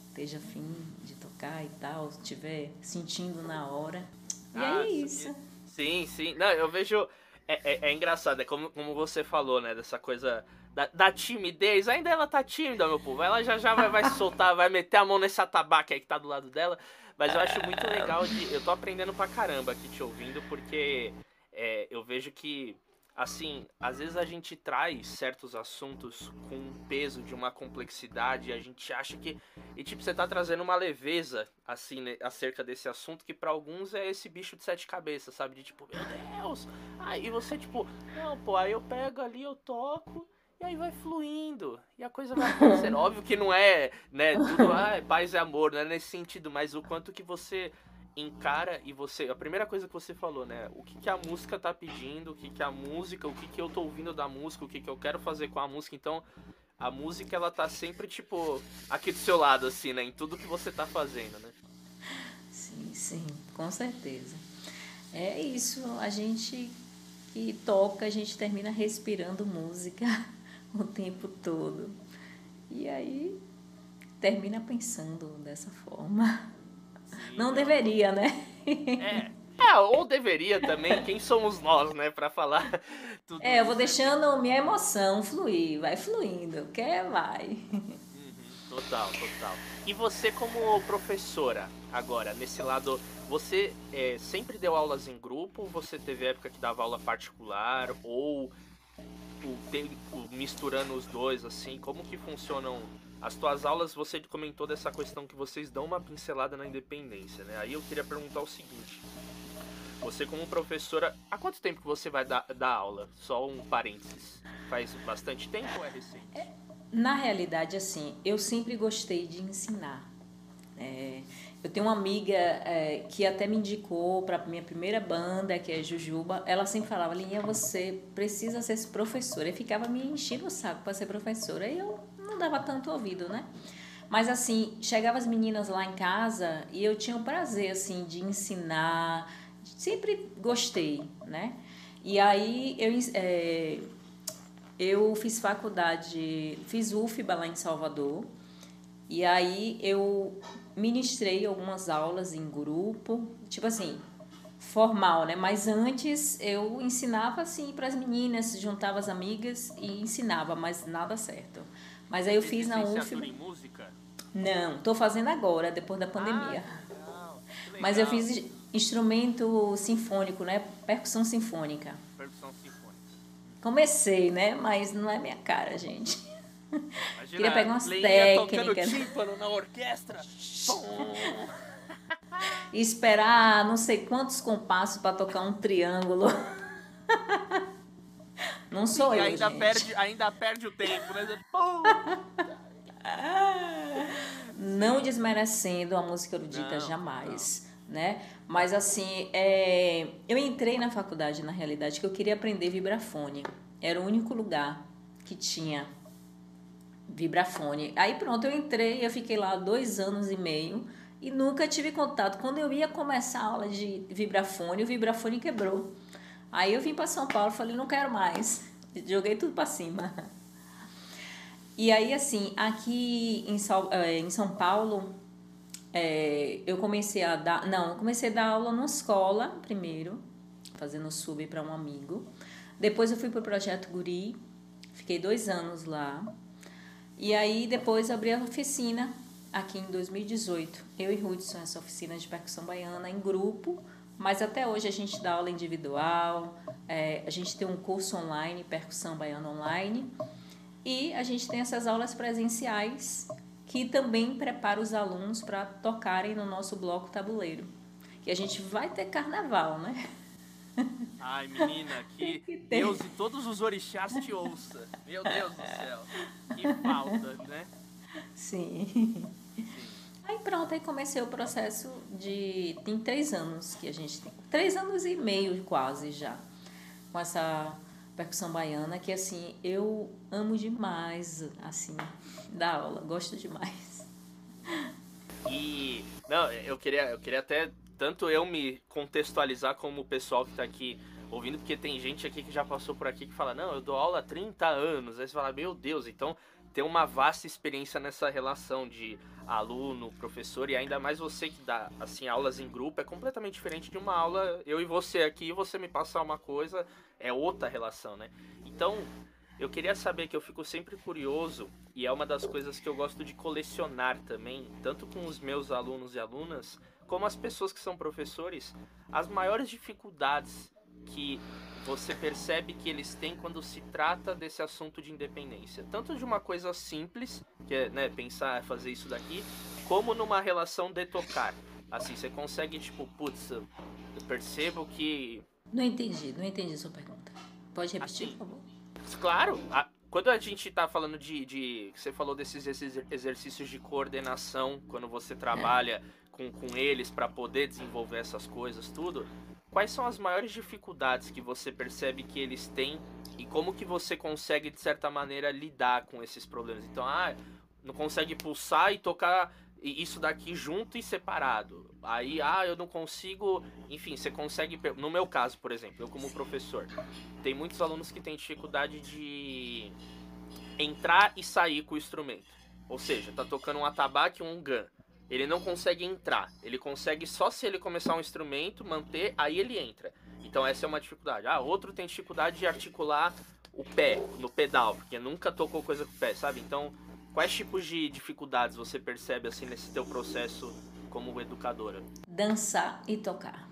Speaker 2: esteja afim de tocar e tal, estiver sentindo na hora. E ah, é isso.
Speaker 1: Sim, sim. Não, eu vejo. É, é, é, engraçado, é como, como você falou, né? Dessa coisa da, da, timidez. Ainda ela tá tímida, meu povo. Ela já já vai, vai se soltar, vai meter a mão nesse atabaque aí que tá do lado dela. Mas eu acho muito legal de. Eu tô aprendendo pra caramba aqui te ouvindo, porque é, eu vejo que, assim, às vezes a gente traz certos assuntos com um peso de uma complexidade e a gente acha que. E, tipo, você tá trazendo uma leveza, assim, né, acerca desse assunto que para alguns é esse bicho de sete cabeças, sabe? De tipo, meu Deus! Aí você, tipo, não, pô, aí eu pego ali, eu toco. E aí vai fluindo. E a coisa vai acontecendo. <laughs> Óbvio que não é, né, tudo, ah, paz e amor, não é nesse sentido, mas o quanto que você encara e você. A primeira coisa que você falou, né? O que, que a música tá pedindo, o que, que a música, o que, que eu tô ouvindo da música, o que, que eu quero fazer com a música. Então, a música ela tá sempre, tipo, aqui do seu lado, assim, né? Em tudo que você tá fazendo, né?
Speaker 2: Sim, sim, com certeza. É isso, a gente que toca, a gente termina respirando música <laughs> <laughs> o tempo todo. E aí termina pensando dessa forma. Não deveria, né?
Speaker 1: É. É, ou deveria também, quem somos nós, né, para falar <laughs>
Speaker 2: tudo É, eu vou deixando minha emoção fluir, vai fluindo, quer, vai. Uhum,
Speaker 1: total, total. E você como professora, agora, nesse lado, você é, sempre deu aulas em grupo, você teve época que dava aula particular, ou o, o, misturando os dois, assim, como que funcionam as tuas aulas, você comentou dessa questão que vocês dão uma pincelada na independência, né? Aí eu queria perguntar o seguinte. Você como professora, há quanto tempo que você vai dar, dar aula? Só um parênteses. Faz bastante tempo ou é recente? É,
Speaker 2: na realidade, assim, eu sempre gostei de ensinar. É, eu tenho uma amiga é, que até me indicou para minha primeira banda, que é Jujuba. Ela sempre falava, Linha, você precisa ser professora. E ficava me enchendo o saco para ser professora. E eu não dava tanto ouvido, né? Mas assim, chegava as meninas lá em casa e eu tinha o prazer assim de ensinar, sempre gostei, né? E aí eu é, eu fiz faculdade, fiz UFBA lá em Salvador. E aí eu ministrei algumas aulas em grupo, tipo assim, formal, né? Mas antes eu ensinava assim para as meninas, juntava as amigas e ensinava, mas nada certo. Mas aí eu fiz na UF.
Speaker 1: em música?
Speaker 2: Não, estou fazendo agora, depois da pandemia. Ah, legal. Mas eu fiz instrumento sinfônico, né? Percussão sinfônica.
Speaker 1: Percussão sinfônica.
Speaker 2: Comecei, né? Mas não é minha cara, gente. Imagina, Queria pegar umas técnicas.
Speaker 1: tocando tímpano na orquestra.
Speaker 2: e esperar não sei quantos compassos para tocar um triângulo. Não sou
Speaker 1: Sim,
Speaker 2: eu,
Speaker 1: ainda
Speaker 2: gente.
Speaker 1: Perde, ainda perde o tempo, né?
Speaker 2: Não desmerecendo a música erudita, não, jamais. Não. Né? Mas assim, é... eu entrei na faculdade, na realidade, que eu queria aprender vibrafone. Era o único lugar que tinha vibrafone. Aí pronto, eu entrei, eu fiquei lá dois anos e meio e nunca tive contato. Quando eu ia começar a aula de vibrafone, o vibrafone quebrou. Aí eu vim para São Paulo, falei, não quero mais. <laughs> Joguei tudo para cima. E aí, assim, aqui em, eh, São Paulo, é, eu comecei a dar. Não, comecei a dar aula na escola primeiro, fazendo sub para um amigo. Depois eu fui para o Projeto Guri, fiquei dois anos lá. E aí depois abri a oficina aqui em 2018. Eu e Hudson, essa oficina de percussão baiana em grupo, mas até hoje a gente dá aula individual, é, a gente tem um curso online, percussão baiana online, e a gente tem essas aulas presenciais que também prepara os alunos para tocarem no nosso bloco tabuleiro. Que a gente vai ter carnaval, né?
Speaker 1: Ai, menina, <laughs> que, que Deus e todos os orixás te ouça. Meu Deus do céu. Que falta, né?
Speaker 2: Sim. Sim. Aí pronto, aí comecei o processo de. Tem três anos que a gente tem. Três anos e meio quase já. Com essa percussão baiana, que assim, eu amo demais, assim, da aula, gosto demais.
Speaker 1: E não, eu queria, eu queria até tanto eu me contextualizar como o pessoal que está aqui ouvindo, porque tem gente aqui que já passou por aqui que fala: "Não, eu dou aula há 30 anos". Aí você fala: "Meu Deus, então tem uma vasta experiência nessa relação de aluno, professor e ainda mais você que dá assim aulas em grupo é completamente diferente de uma aula eu e você aqui, você me passar uma coisa, é outra relação, né? Então, eu queria saber que eu fico sempre curioso e é uma das coisas que eu gosto de colecionar também, tanto com os meus alunos e alunas, como as pessoas que são professores, as maiores dificuldades que você percebe que eles têm quando se trata desse assunto de independência. Tanto de uma coisa simples, que é né, pensar, fazer isso daqui, como numa relação de tocar. Assim, você consegue, tipo, putz, eu percebo que
Speaker 2: não entendi, não entendi a sua pergunta. Pode repetir, assim, por favor?
Speaker 1: Claro. A, quando a gente está falando de, de. Você falou desses exercícios de coordenação, quando você trabalha é. Com, com eles para poder desenvolver essas coisas, tudo. Quais são as maiores dificuldades que você percebe que eles têm e como que você consegue, de certa maneira, lidar com esses problemas? Então, ah, não consegue pulsar e tocar isso daqui junto e separado. Aí, ah, eu não consigo. Enfim, você consegue. No meu caso, por exemplo, eu como professor, tem muitos alunos que têm dificuldade de entrar e sair com o instrumento. Ou seja, tá tocando um atabaque ou um gun. Ele não consegue entrar. Ele consegue só se ele começar um instrumento, manter, aí ele entra. Então essa é uma dificuldade. Ah, outro tem dificuldade de articular o pé no pedal, porque nunca tocou coisa com o pé, sabe? Então Quais tipos de dificuldades você percebe assim nesse teu processo como educadora?
Speaker 2: Dançar e tocar.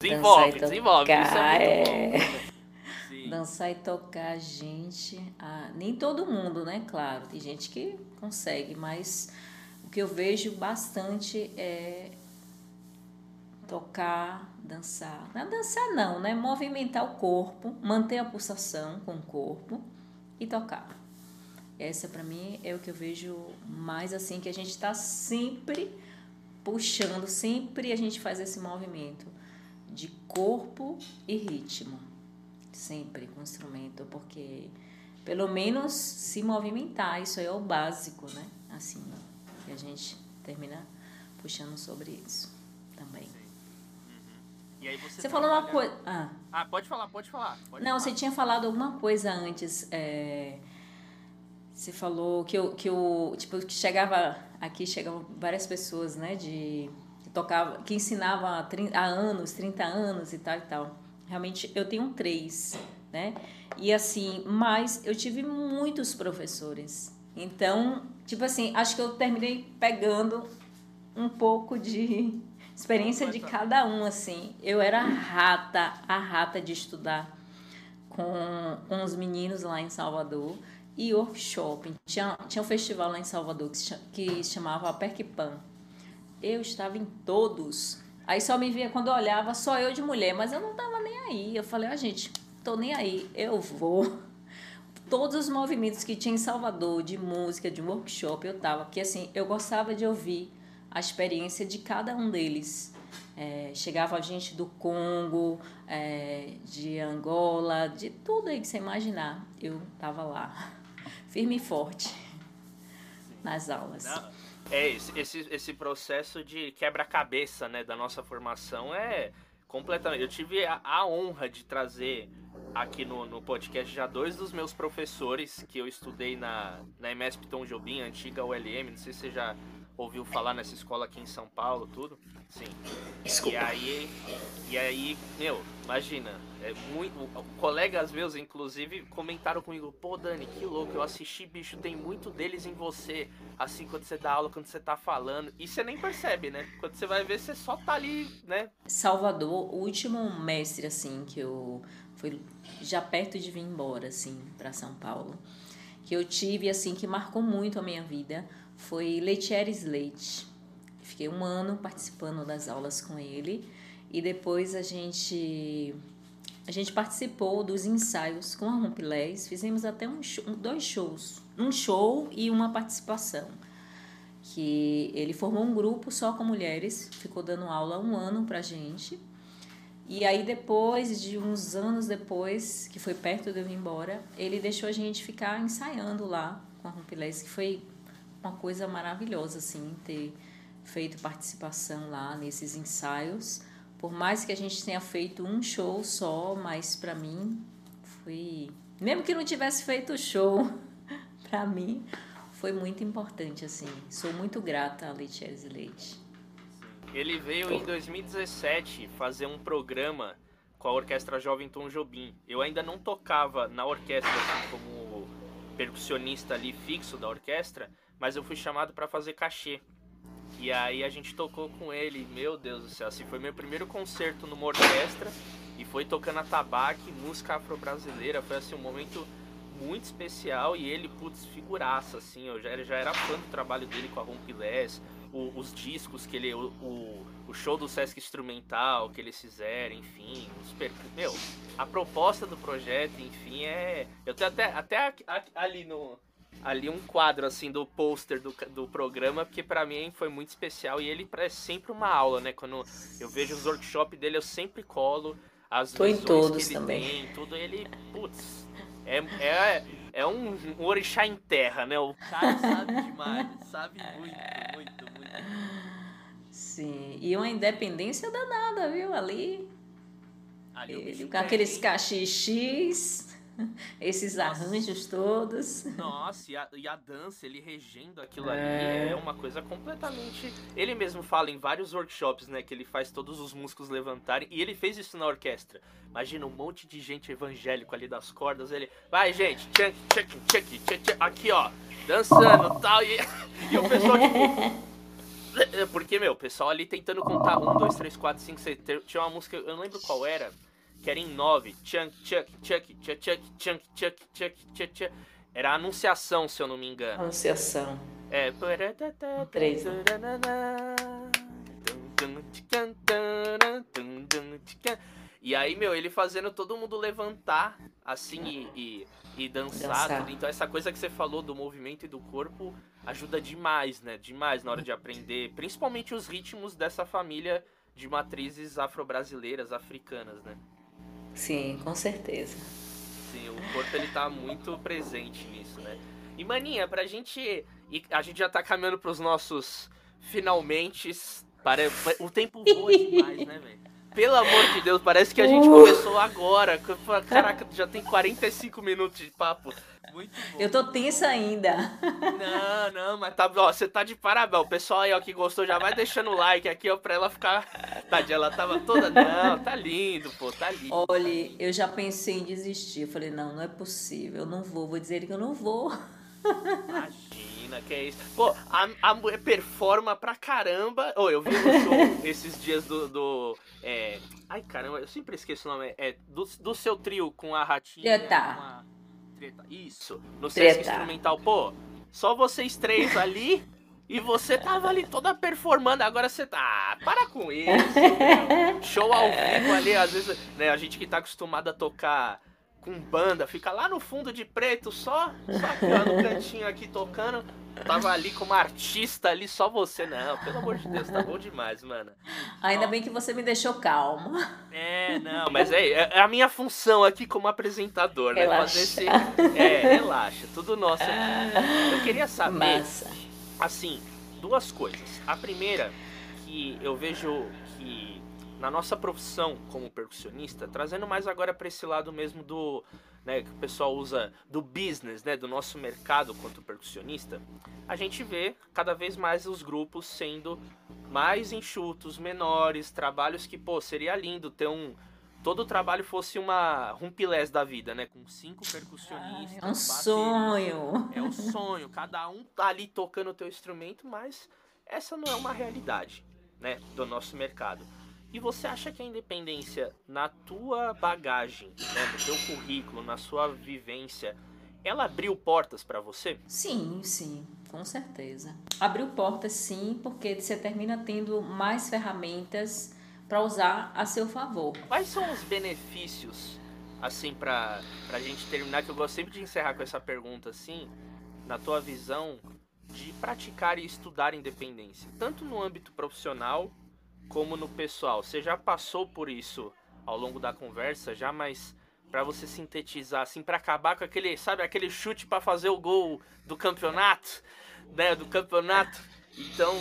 Speaker 1: Desenvolve, desenvolve. Isso é, é...
Speaker 2: Dançar e tocar, gente. Ah, nem todo mundo, né? Claro, tem gente que consegue, mas que eu vejo bastante é tocar, dançar. Não é dançar, não, né? Movimentar o corpo, manter a pulsação com o corpo e tocar. Essa para mim é o que eu vejo mais assim que a gente está sempre puxando, sempre a gente faz esse movimento de corpo e ritmo, sempre com instrumento, porque pelo menos se movimentar, isso é o básico, né? Assim, que a gente termina puxando sobre isso também.
Speaker 1: Aí você,
Speaker 2: você falou uma coisa. Ah.
Speaker 1: ah, pode falar, pode falar. Pode
Speaker 2: Não,
Speaker 1: falar.
Speaker 2: você tinha falado alguma coisa antes. É você falou que eu, que eu tipo, que chegava aqui, chegavam várias pessoas, né, de que tocava, que ensinava há, 30, há anos, 30 anos e tal e tal. Realmente eu tenho três, né? E assim, mas eu tive muitos professores. Então, tipo assim, acho que eu terminei pegando um pouco de <laughs> experiência de cada um, assim. Eu era rata, a rata de estudar com, com os meninos lá em Salvador e workshop. Tinha, tinha um festival lá em Salvador que se, que se chamava Perquipan. Eu estava em todos. Aí só me via quando eu olhava, só eu de mulher, mas eu não tava nem aí. Eu falei, ah, gente, tô nem aí, eu vou. <laughs> Todos os movimentos que tinha em Salvador, de música, de workshop, eu tava. Porque assim, eu gostava de ouvir a experiência de cada um deles. É, chegava gente do Congo, é, de Angola, de tudo aí que você imaginar. Eu tava lá <laughs> firme e forte nas aulas. Não,
Speaker 1: é, esse, esse, processo de quebra-cabeça né, da nossa formação é completamente. Eu tive a, a honra de trazer aqui no, no podcast já dois dos meus professores que eu estudei na, na MSP Tom Jobim, antiga ULM, não sei se você já ouviu falar nessa escola aqui em São Paulo, tudo. Sim.
Speaker 2: Desculpa.
Speaker 1: E aí, e aí, meu, imagina, é muito, colegas meus, inclusive, comentaram comigo, pô, Dani, que louco, eu assisti, bicho, tem muito deles em você, assim, quando você dá aula, quando você tá falando, e você nem percebe, né? Quando você vai ver, você só tá ali, né?
Speaker 2: Salvador, o último mestre, assim, que eu, foi já perto de vir embora, assim, para São Paulo, que eu tive, assim, que marcou muito a minha vida, foi Letieres Leite. Fiquei um ano participando das aulas com ele e depois a gente a gente participou dos ensaios com a Rompilés, fizemos até um dois shows, um show e uma participação. Que ele formou um grupo só com mulheres, ficou dando aula um ano pra gente. E aí depois de uns anos depois, que foi perto de eu ir embora, ele deixou a gente ficar ensaiando lá com a Rompilés, que foi uma coisa maravilhosa, assim, ter feito participação lá nesses ensaios. Por mais que a gente tenha feito um show só, mas para mim foi. Mesmo que não tivesse feito show, <laughs> para mim foi muito importante, assim. Sou muito grata a Leite Leite.
Speaker 1: Ele veio em 2017 fazer um programa com a Orquestra Jovem Tom Jobim. Eu ainda não tocava na orquestra assim, como percussionista ali fixo da orquestra, mas eu fui chamado para fazer cachê. E aí a gente tocou com ele, meu Deus do céu, assim, foi meu primeiro concerto numa orquestra e foi tocando atabaque, música afro-brasileira, foi assim um momento muito especial e ele, putz, figuraça, assim, eu já, já era fã do trabalho dele com a Rompilés, os discos que ele, o, o, o, show do Sesc Instrumental que eles fizeram, enfim, os per... meu, a proposta do projeto, enfim, é, eu tenho até, até ali no, ali um quadro assim do pôster do, do programa, porque para mim foi muito especial e ele é sempre uma aula, né? Quando eu vejo os workshops dele, eu sempre colo as
Speaker 2: Tô em todos também.
Speaker 1: Tem, tudo ele, putz, é, é, é um, um orixá em terra, né? O cara sabe <laughs> demais, sabe muito, muito, muito.
Speaker 2: Sim, e uma independência danada, viu? Ali, Ali ele, com aqueles cachixis <laughs> Esses arranjos todos.
Speaker 1: Nossa, e a, e a, dança, ele regendo aquilo é. ali é uma coisa completamente. Ele mesmo fala em vários workshops, né? Que ele faz todos os músicos levantarem. E ele fez isso na orquestra. Imagina um monte de gente evangélico ali das cordas. Ele. Vai, gente, tchak, tchak, tchak, tchak, aqui, ó. Dançando tal. E, <laughs> e o pessoal, tipo. <laughs> Porque, meu, o pessoal ali tentando contar um, dois, três, quatro, cinco, seis. Tinha uma música, eu não lembro qual era que era em 9. Chunk, chuck, chuck, chuck, chuck, chunk, chuck, chuck, chuck, chuck. Era a Anunciação, se eu não me engano.
Speaker 2: Anunciação.
Speaker 1: É.
Speaker 2: Três.
Speaker 1: E aí, meu, ele fazendo todo mundo levantar, assim, e, e, e dançar. dançar. Então, essa coisa que você falou do movimento e do corpo ajuda demais, né? Demais na hora de aprender, principalmente os ritmos dessa família de matrizes afro-brasileiras, africanas, né?
Speaker 2: Sim, com certeza.
Speaker 1: Sim, o corpo ele tá muito presente nisso, né? E maninha, pra gente. A gente já tá caminhando pros nossos finalmente. Para... O tempo voa demais, né, velho? Pelo amor de Deus, parece que a gente uh. começou agora. Caraca, já tem 45 minutos de papo. Muito bom.
Speaker 2: Eu tô tensa ainda.
Speaker 1: Não, não, mas tá, ó, você tá de parabéns. O pessoal aí, ó, que gostou, já vai deixando o like aqui, ó, pra ela ficar. Tadinha, ela tava toda. Não, tá lindo, pô, tá lindo.
Speaker 2: Olha, eu já pensei em desistir. Eu falei, não, não é possível, eu não vou, vou dizer que eu não vou.
Speaker 1: Imagina, que é isso. Pô, a, a mulher performa pra caramba. Ô, oh, eu vi no show <laughs> esses dias do. do é... Ai, caramba, eu sempre esqueço o nome. É do, do seu trio com a ratinha.
Speaker 2: Treta. A...
Speaker 1: Treta. Isso. No Sesc Instrumental. Pô, só vocês três <laughs> ali. E você tava ali toda performando, agora você tá. Ah, para com <laughs> isso. Show ao vivo ali, às vezes, né, a gente que tá acostumado a tocar com banda, fica lá no fundo de preto, só, só aqui, ó, no cantinho aqui tocando. Tava ali como artista ali, só você. Não, pelo amor de Deus, tá bom demais, mano.
Speaker 2: Ainda Ó, bem que você me deixou calma.
Speaker 1: É, não, mas é, é a minha função aqui como apresentador, né?
Speaker 2: Relaxa.
Speaker 1: Fazer esse. É, relaxa, tudo nosso. Eu queria saber.
Speaker 2: Massa.
Speaker 1: Assim, duas coisas. A primeira, que eu vejo que na nossa profissão como percussionista, trazendo mais agora para esse lado mesmo do, né, que o pessoal usa do business, né, do nosso mercado quanto percussionista, a gente vê cada vez mais os grupos sendo mais enxutos, menores, trabalhos que, pô, seria lindo ter um todo o trabalho fosse uma rumpilés da vida, né? Com cinco percussionistas.
Speaker 2: Ah, é um sonho.
Speaker 1: É um sonho. Cada um tá ali tocando o teu instrumento, mas essa não é uma realidade, né? Do nosso mercado. E você acha que a independência na tua bagagem, né, no teu currículo, na sua vivência, ela abriu portas para você?
Speaker 2: Sim, sim, com certeza. Abriu portas sim, porque você termina tendo mais ferramentas para usar a seu favor.
Speaker 1: Quais são os benefícios, assim, para a gente terminar, que eu gosto sempre de encerrar com essa pergunta, assim, na tua visão, de praticar e estudar independência, tanto no âmbito profissional como no pessoal. Você já passou por isso ao longo da conversa, já, mas para você sintetizar, assim, para acabar com aquele, sabe, aquele chute para fazer o gol do campeonato, né, do campeonato. Então,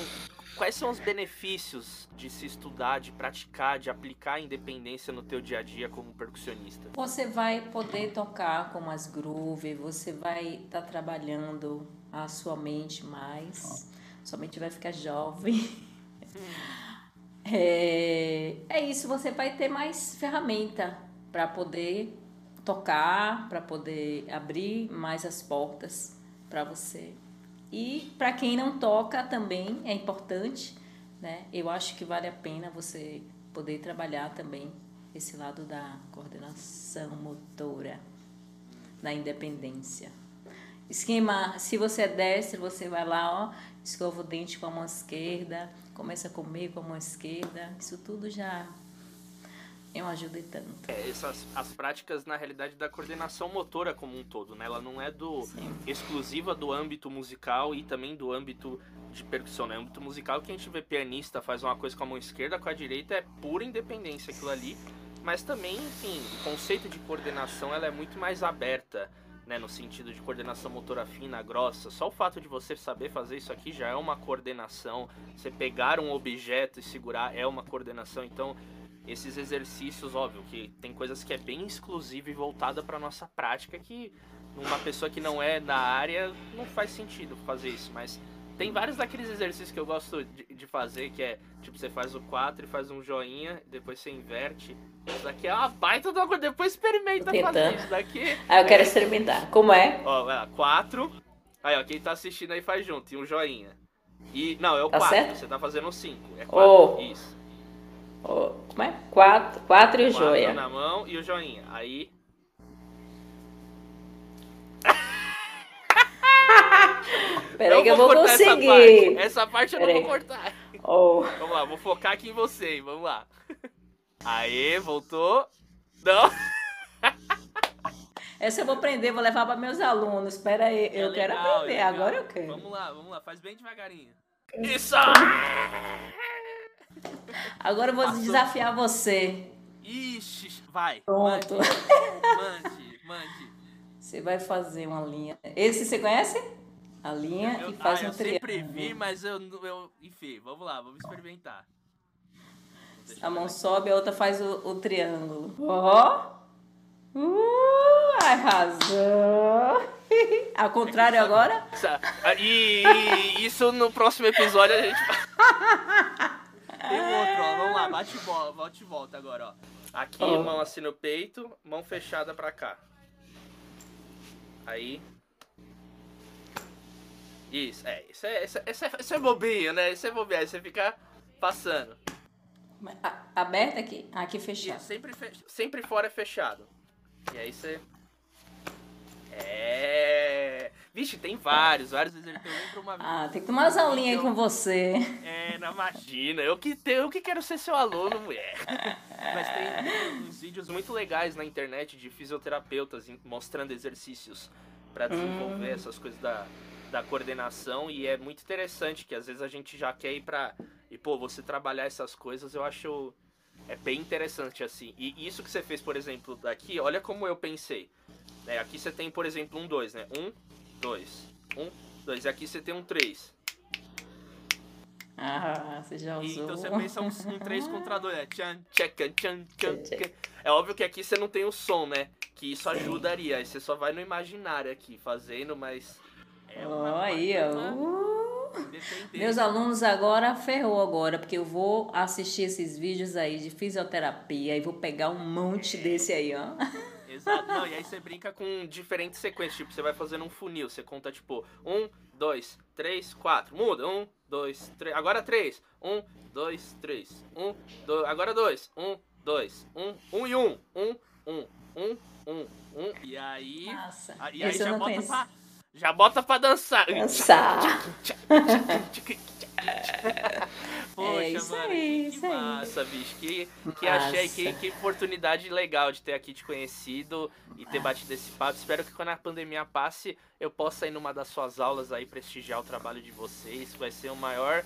Speaker 1: quais são os benefícios de se estudar, de praticar, de aplicar a independência no teu dia a dia como percussionista?
Speaker 2: Você vai poder tocar com as groove, você vai estar tá trabalhando a sua mente mais, sua mente vai ficar jovem. <laughs> É, é isso, você vai ter mais ferramenta para poder tocar, para poder abrir mais as portas para você. E para quem não toca também é importante, né? Eu acho que vale a pena você poder trabalhar também esse lado da coordenação motora, da independência. Esquema, se você é destro, você vai lá, ó, escova o dente com a mão esquerda, começa a comer com a mão esquerda. Isso tudo já é uma ajuda e tanto.
Speaker 1: É, essas, as práticas, na realidade, da coordenação motora como um todo, né? Ela não é do Sim. exclusiva do âmbito musical e também do âmbito de percussão, né? âmbito musical que a gente vê pianista faz uma coisa com a mão esquerda, com a direita é pura independência aquilo ali. Mas também, enfim, o conceito de coordenação ela é muito mais aberta né, no sentido de coordenação motora fina, grossa. Só o fato de você saber fazer isso aqui já é uma coordenação. Você pegar um objeto e segurar é uma coordenação. Então, esses exercícios, óbvio, que tem coisas que é bem exclusiva e voltada para nossa prática que numa pessoa que não é da área não faz sentido fazer isso, mas tem vários daqueles exercícios que eu gosto de, de, fazer, que é, tipo, você faz o 4 e faz um joinha, depois você inverte. Isso daqui é uma baita do Depois experimenta fazer isso daqui.
Speaker 2: Ah, eu quero experimentar. Como é?
Speaker 1: Ó, vai lá, 4. Aí, ó, quem tá assistindo aí faz junto, e um joinha. E, não, é o 4, tá você tá fazendo o 5. É 4, oh. isso.
Speaker 2: Oh. Como é? 4, 4 e o joia.
Speaker 1: na mão e o joinha. Aí, <laughs>
Speaker 2: Peraí que eu vou conseguir.
Speaker 1: Essa parte, essa parte eu não vou cortar.
Speaker 2: Oh.
Speaker 1: Vamos lá, vou focar aqui em você, vamos lá. Aê, voltou. Não. <laughs>
Speaker 2: Essa eu vou aprender, vou levar para meus alunos. Espera aí, eu é quero legal, aprender, legal. agora eu quero.
Speaker 1: Vamos lá, vamos lá, faz bem devagarinho. Isso!
Speaker 2: Agora eu vou Passou. desafiar você.
Speaker 1: Ixi, vai.
Speaker 2: Pronto.
Speaker 1: Mande, mande.
Speaker 2: Você vai fazer uma linha. Esse você conhece? A linha eu, e faz um
Speaker 1: eu triângulo. Eu sempre vi, mas eu, eu. Enfim, vamos lá, vamos experimentar.
Speaker 2: A mão sobe, a outra faz o, o triângulo. Ó! Oh. Uh, arrasou! <laughs> Ao contrário agora?
Speaker 1: E, e, isso no próximo episódio a gente. Tem outro, ó. Vamos lá, bate bola, bate e volta agora, ó. Aqui, oh. mão assim no peito, mão fechada pra cá. Aí, isso, é. Isso é, isso é, isso é, isso é bobinho, né? Isso é bobinho. Aí você fica passando.
Speaker 2: Aberto aqui? Aqui fechado.
Speaker 1: Sempre, sempre fora é fechado. E aí você. É. Vixe, tem vários, vários exercícios. Eu lembro uma
Speaker 2: vez. Ah, tem que tomar umas aulinhas aí com você.
Speaker 1: É, não imagina. Eu que, eu que quero ser seu aluno, mulher. Mas tem uns vídeos muito legais na internet de fisioterapeutas mostrando exercícios para desenvolver hum. essas coisas da da coordenação e é muito interessante que às vezes a gente já quer ir pra. E pô, você trabalhar essas coisas eu acho. É bem interessante assim. E isso que você fez, por exemplo, daqui, olha como eu pensei. É, aqui você tem, por exemplo, um 2, né? Um, dois. Um, dois. E aqui você tem um 3.
Speaker 2: Ah, você já usou.
Speaker 1: Então você pensa um, um 3 contra 2, é tchan, tchacan, tchan, tchan, tchan. É óbvio que aqui você não tem o som, né? Que isso ajudaria. Aí você só vai no imaginário aqui fazendo, mas. É
Speaker 2: uma, oh, aí, ó. Meus alunos agora ferrou agora, porque eu vou assistir esses vídeos aí de fisioterapia e vou pegar um monte desse aí, ó. <laughs>
Speaker 1: Exato. Não, e aí você brinca com diferentes sequências. Tipo, você vai fazendo um funil. Você conta, tipo, um, dois, três, quatro. Muda. Um, dois, três. Agora três. Um, dois, três. Um, dois. Agora dois. Um, dois. Um, um e um. Um, um, um, um, um. E aí.
Speaker 2: Nossa.
Speaker 1: E aí já bota pra. Já bota pra dançar.
Speaker 2: Dançar.
Speaker 1: Poxa, é isso mano, aí, que, que massa, aí. bicho. Que, que achei, que, que oportunidade legal de ter aqui te conhecido e ter batido esse papo. Espero que quando a pandemia passe, eu possa ir numa das suas aulas aí prestigiar o trabalho de vocês. Vai ser o maior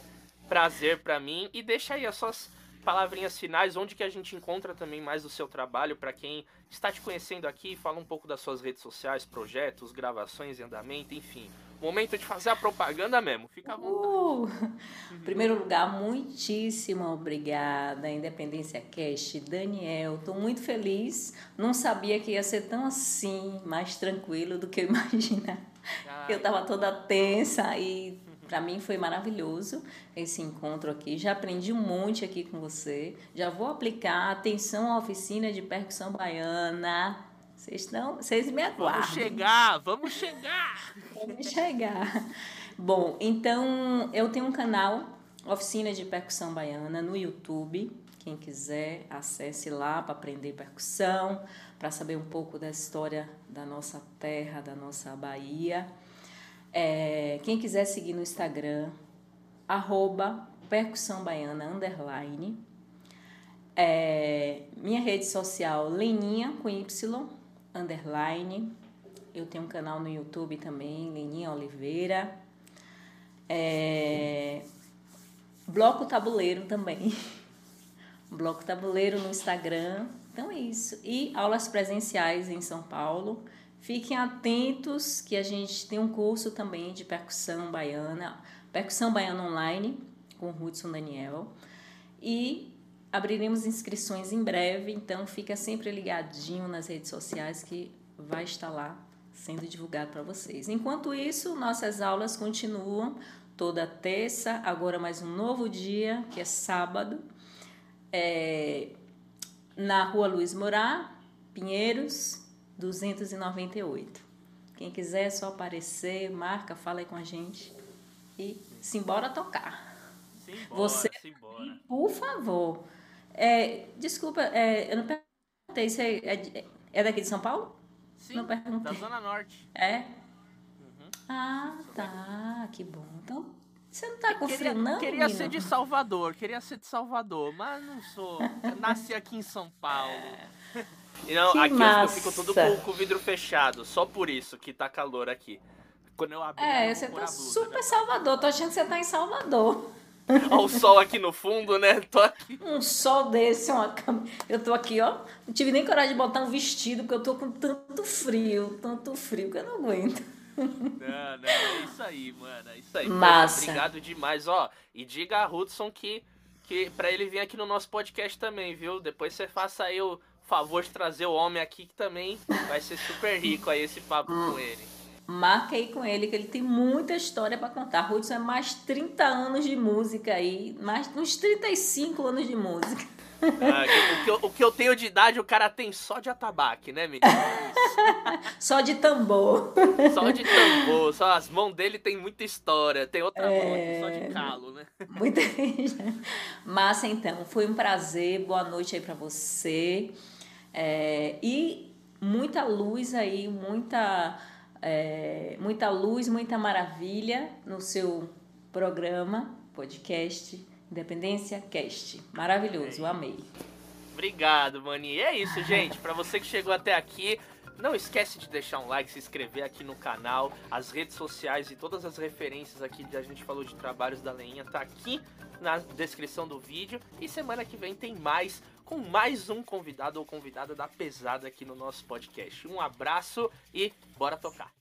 Speaker 1: prazer para mim. E deixa aí as suas palavrinhas finais, onde que a gente encontra também mais o seu trabalho para quem está te conhecendo aqui, fala um pouco das suas redes sociais, projetos, gravações em andamento, enfim. Momento de fazer a propaganda mesmo, fica à vontade.
Speaker 2: Uh, primeiro lugar, muitíssimo obrigada, Independência Cast, Daniel, estou muito feliz, não sabia que ia ser tão assim, mais tranquilo do que eu <laughs> imaginava. Eu estava toda tensa e para mim foi maravilhoso esse encontro aqui. Já aprendi um monte aqui com você. Já vou aplicar atenção à oficina de percussão baiana. Vocês estão, vocês me aguardam.
Speaker 1: Vamos chegar, vamos chegar.
Speaker 2: Vamos chegar. Bom, então eu tenho um canal Oficina de Percussão Baiana no YouTube. Quem quiser, acesse lá para aprender percussão, para saber um pouco da história da nossa terra, da nossa Bahia. É, quem quiser seguir no Instagram, arroba percussão baiana, underline. É, minha rede social, Leninha, com Y, underline. Eu tenho um canal no YouTube também, Leninha Oliveira. É, Bloco Tabuleiro também. <laughs> Bloco Tabuleiro no Instagram. Então é isso. E aulas presenciais em São Paulo. Fiquem atentos que a gente tem um curso também de percussão baiana, percussão baiana online, com Hudson Daniel. E abriremos inscrições em breve, então fica sempre ligadinho nas redes sociais que vai estar lá sendo divulgado para vocês. Enquanto isso, nossas aulas continuam toda terça, agora mais um novo dia, que é sábado, é, na Rua Luiz Morá, Pinheiros, 298. Quem quiser é só aparecer, marca, fala aí com a gente e simbora tocar.
Speaker 1: Simbora, Você, simbora.
Speaker 2: por favor. É, desculpa, é, eu não perguntei, você é, é daqui de São Paulo?
Speaker 1: Sim, não perguntei. da Zona Norte.
Speaker 2: É? Uhum. Ah, tá, que bom. Então, você não tá com
Speaker 1: queria,
Speaker 2: frio, não?
Speaker 1: Queria ser de Salvador, queria ser de Salvador, mas não sou. nasci aqui em São Paulo. <laughs> Não, que aqui massa. eu fico tudo com, com, o vidro fechado, só por isso que tá calor aqui. Quando eu abri,
Speaker 2: É, eu você tá super né? Salvador, tô achando que você tá em Salvador. <laughs>
Speaker 1: Olha o sol aqui no fundo, né? Tô aqui.
Speaker 2: Um sol desse, uma cam... Eu tô aqui, ó. Não tive nem coragem de botar um vestido, porque eu tô com tanto frio, tanto frio que eu não aguento.
Speaker 1: Não, não, é isso aí, mano. É isso aí.
Speaker 2: Massa.
Speaker 1: Obrigado demais, ó. E diga a Hudson que, que pra ele vir aqui no nosso podcast também, viu? Depois você faça aí o favor de trazer o homem aqui que também vai ser super rico aí esse papo com ele.
Speaker 2: Marca aí com ele, que ele tem muita história para contar. Hudson é mais 30 anos de música aí, mais uns 35 anos de música.
Speaker 1: Ah, o, que eu, o, que eu, tenho de idade, o cara tem só de atabaque, né, menino? <laughs>
Speaker 2: só de tambor.
Speaker 1: Só de tambor. Só as mãos dele tem muita história. Tem outra é... mão aqui só de calo, né?
Speaker 2: Muita <laughs> Massa, então. Foi um prazer. Boa noite aí para você. É, e muita luz aí, muita, é, muita luz, muita maravilha no seu programa, podcast Independência Cast. Maravilhoso, amei.
Speaker 1: Obrigado, Mani. E é isso, gente. Para você que chegou até aqui, não esquece de deixar um like, se inscrever aqui no canal, as redes sociais e todas as referências aqui que a gente falou de trabalhos da Leinha tá aqui na descrição do vídeo. E semana que vem tem mais com mais um convidado ou convidada da pesada aqui no nosso podcast. Um abraço e bora tocar!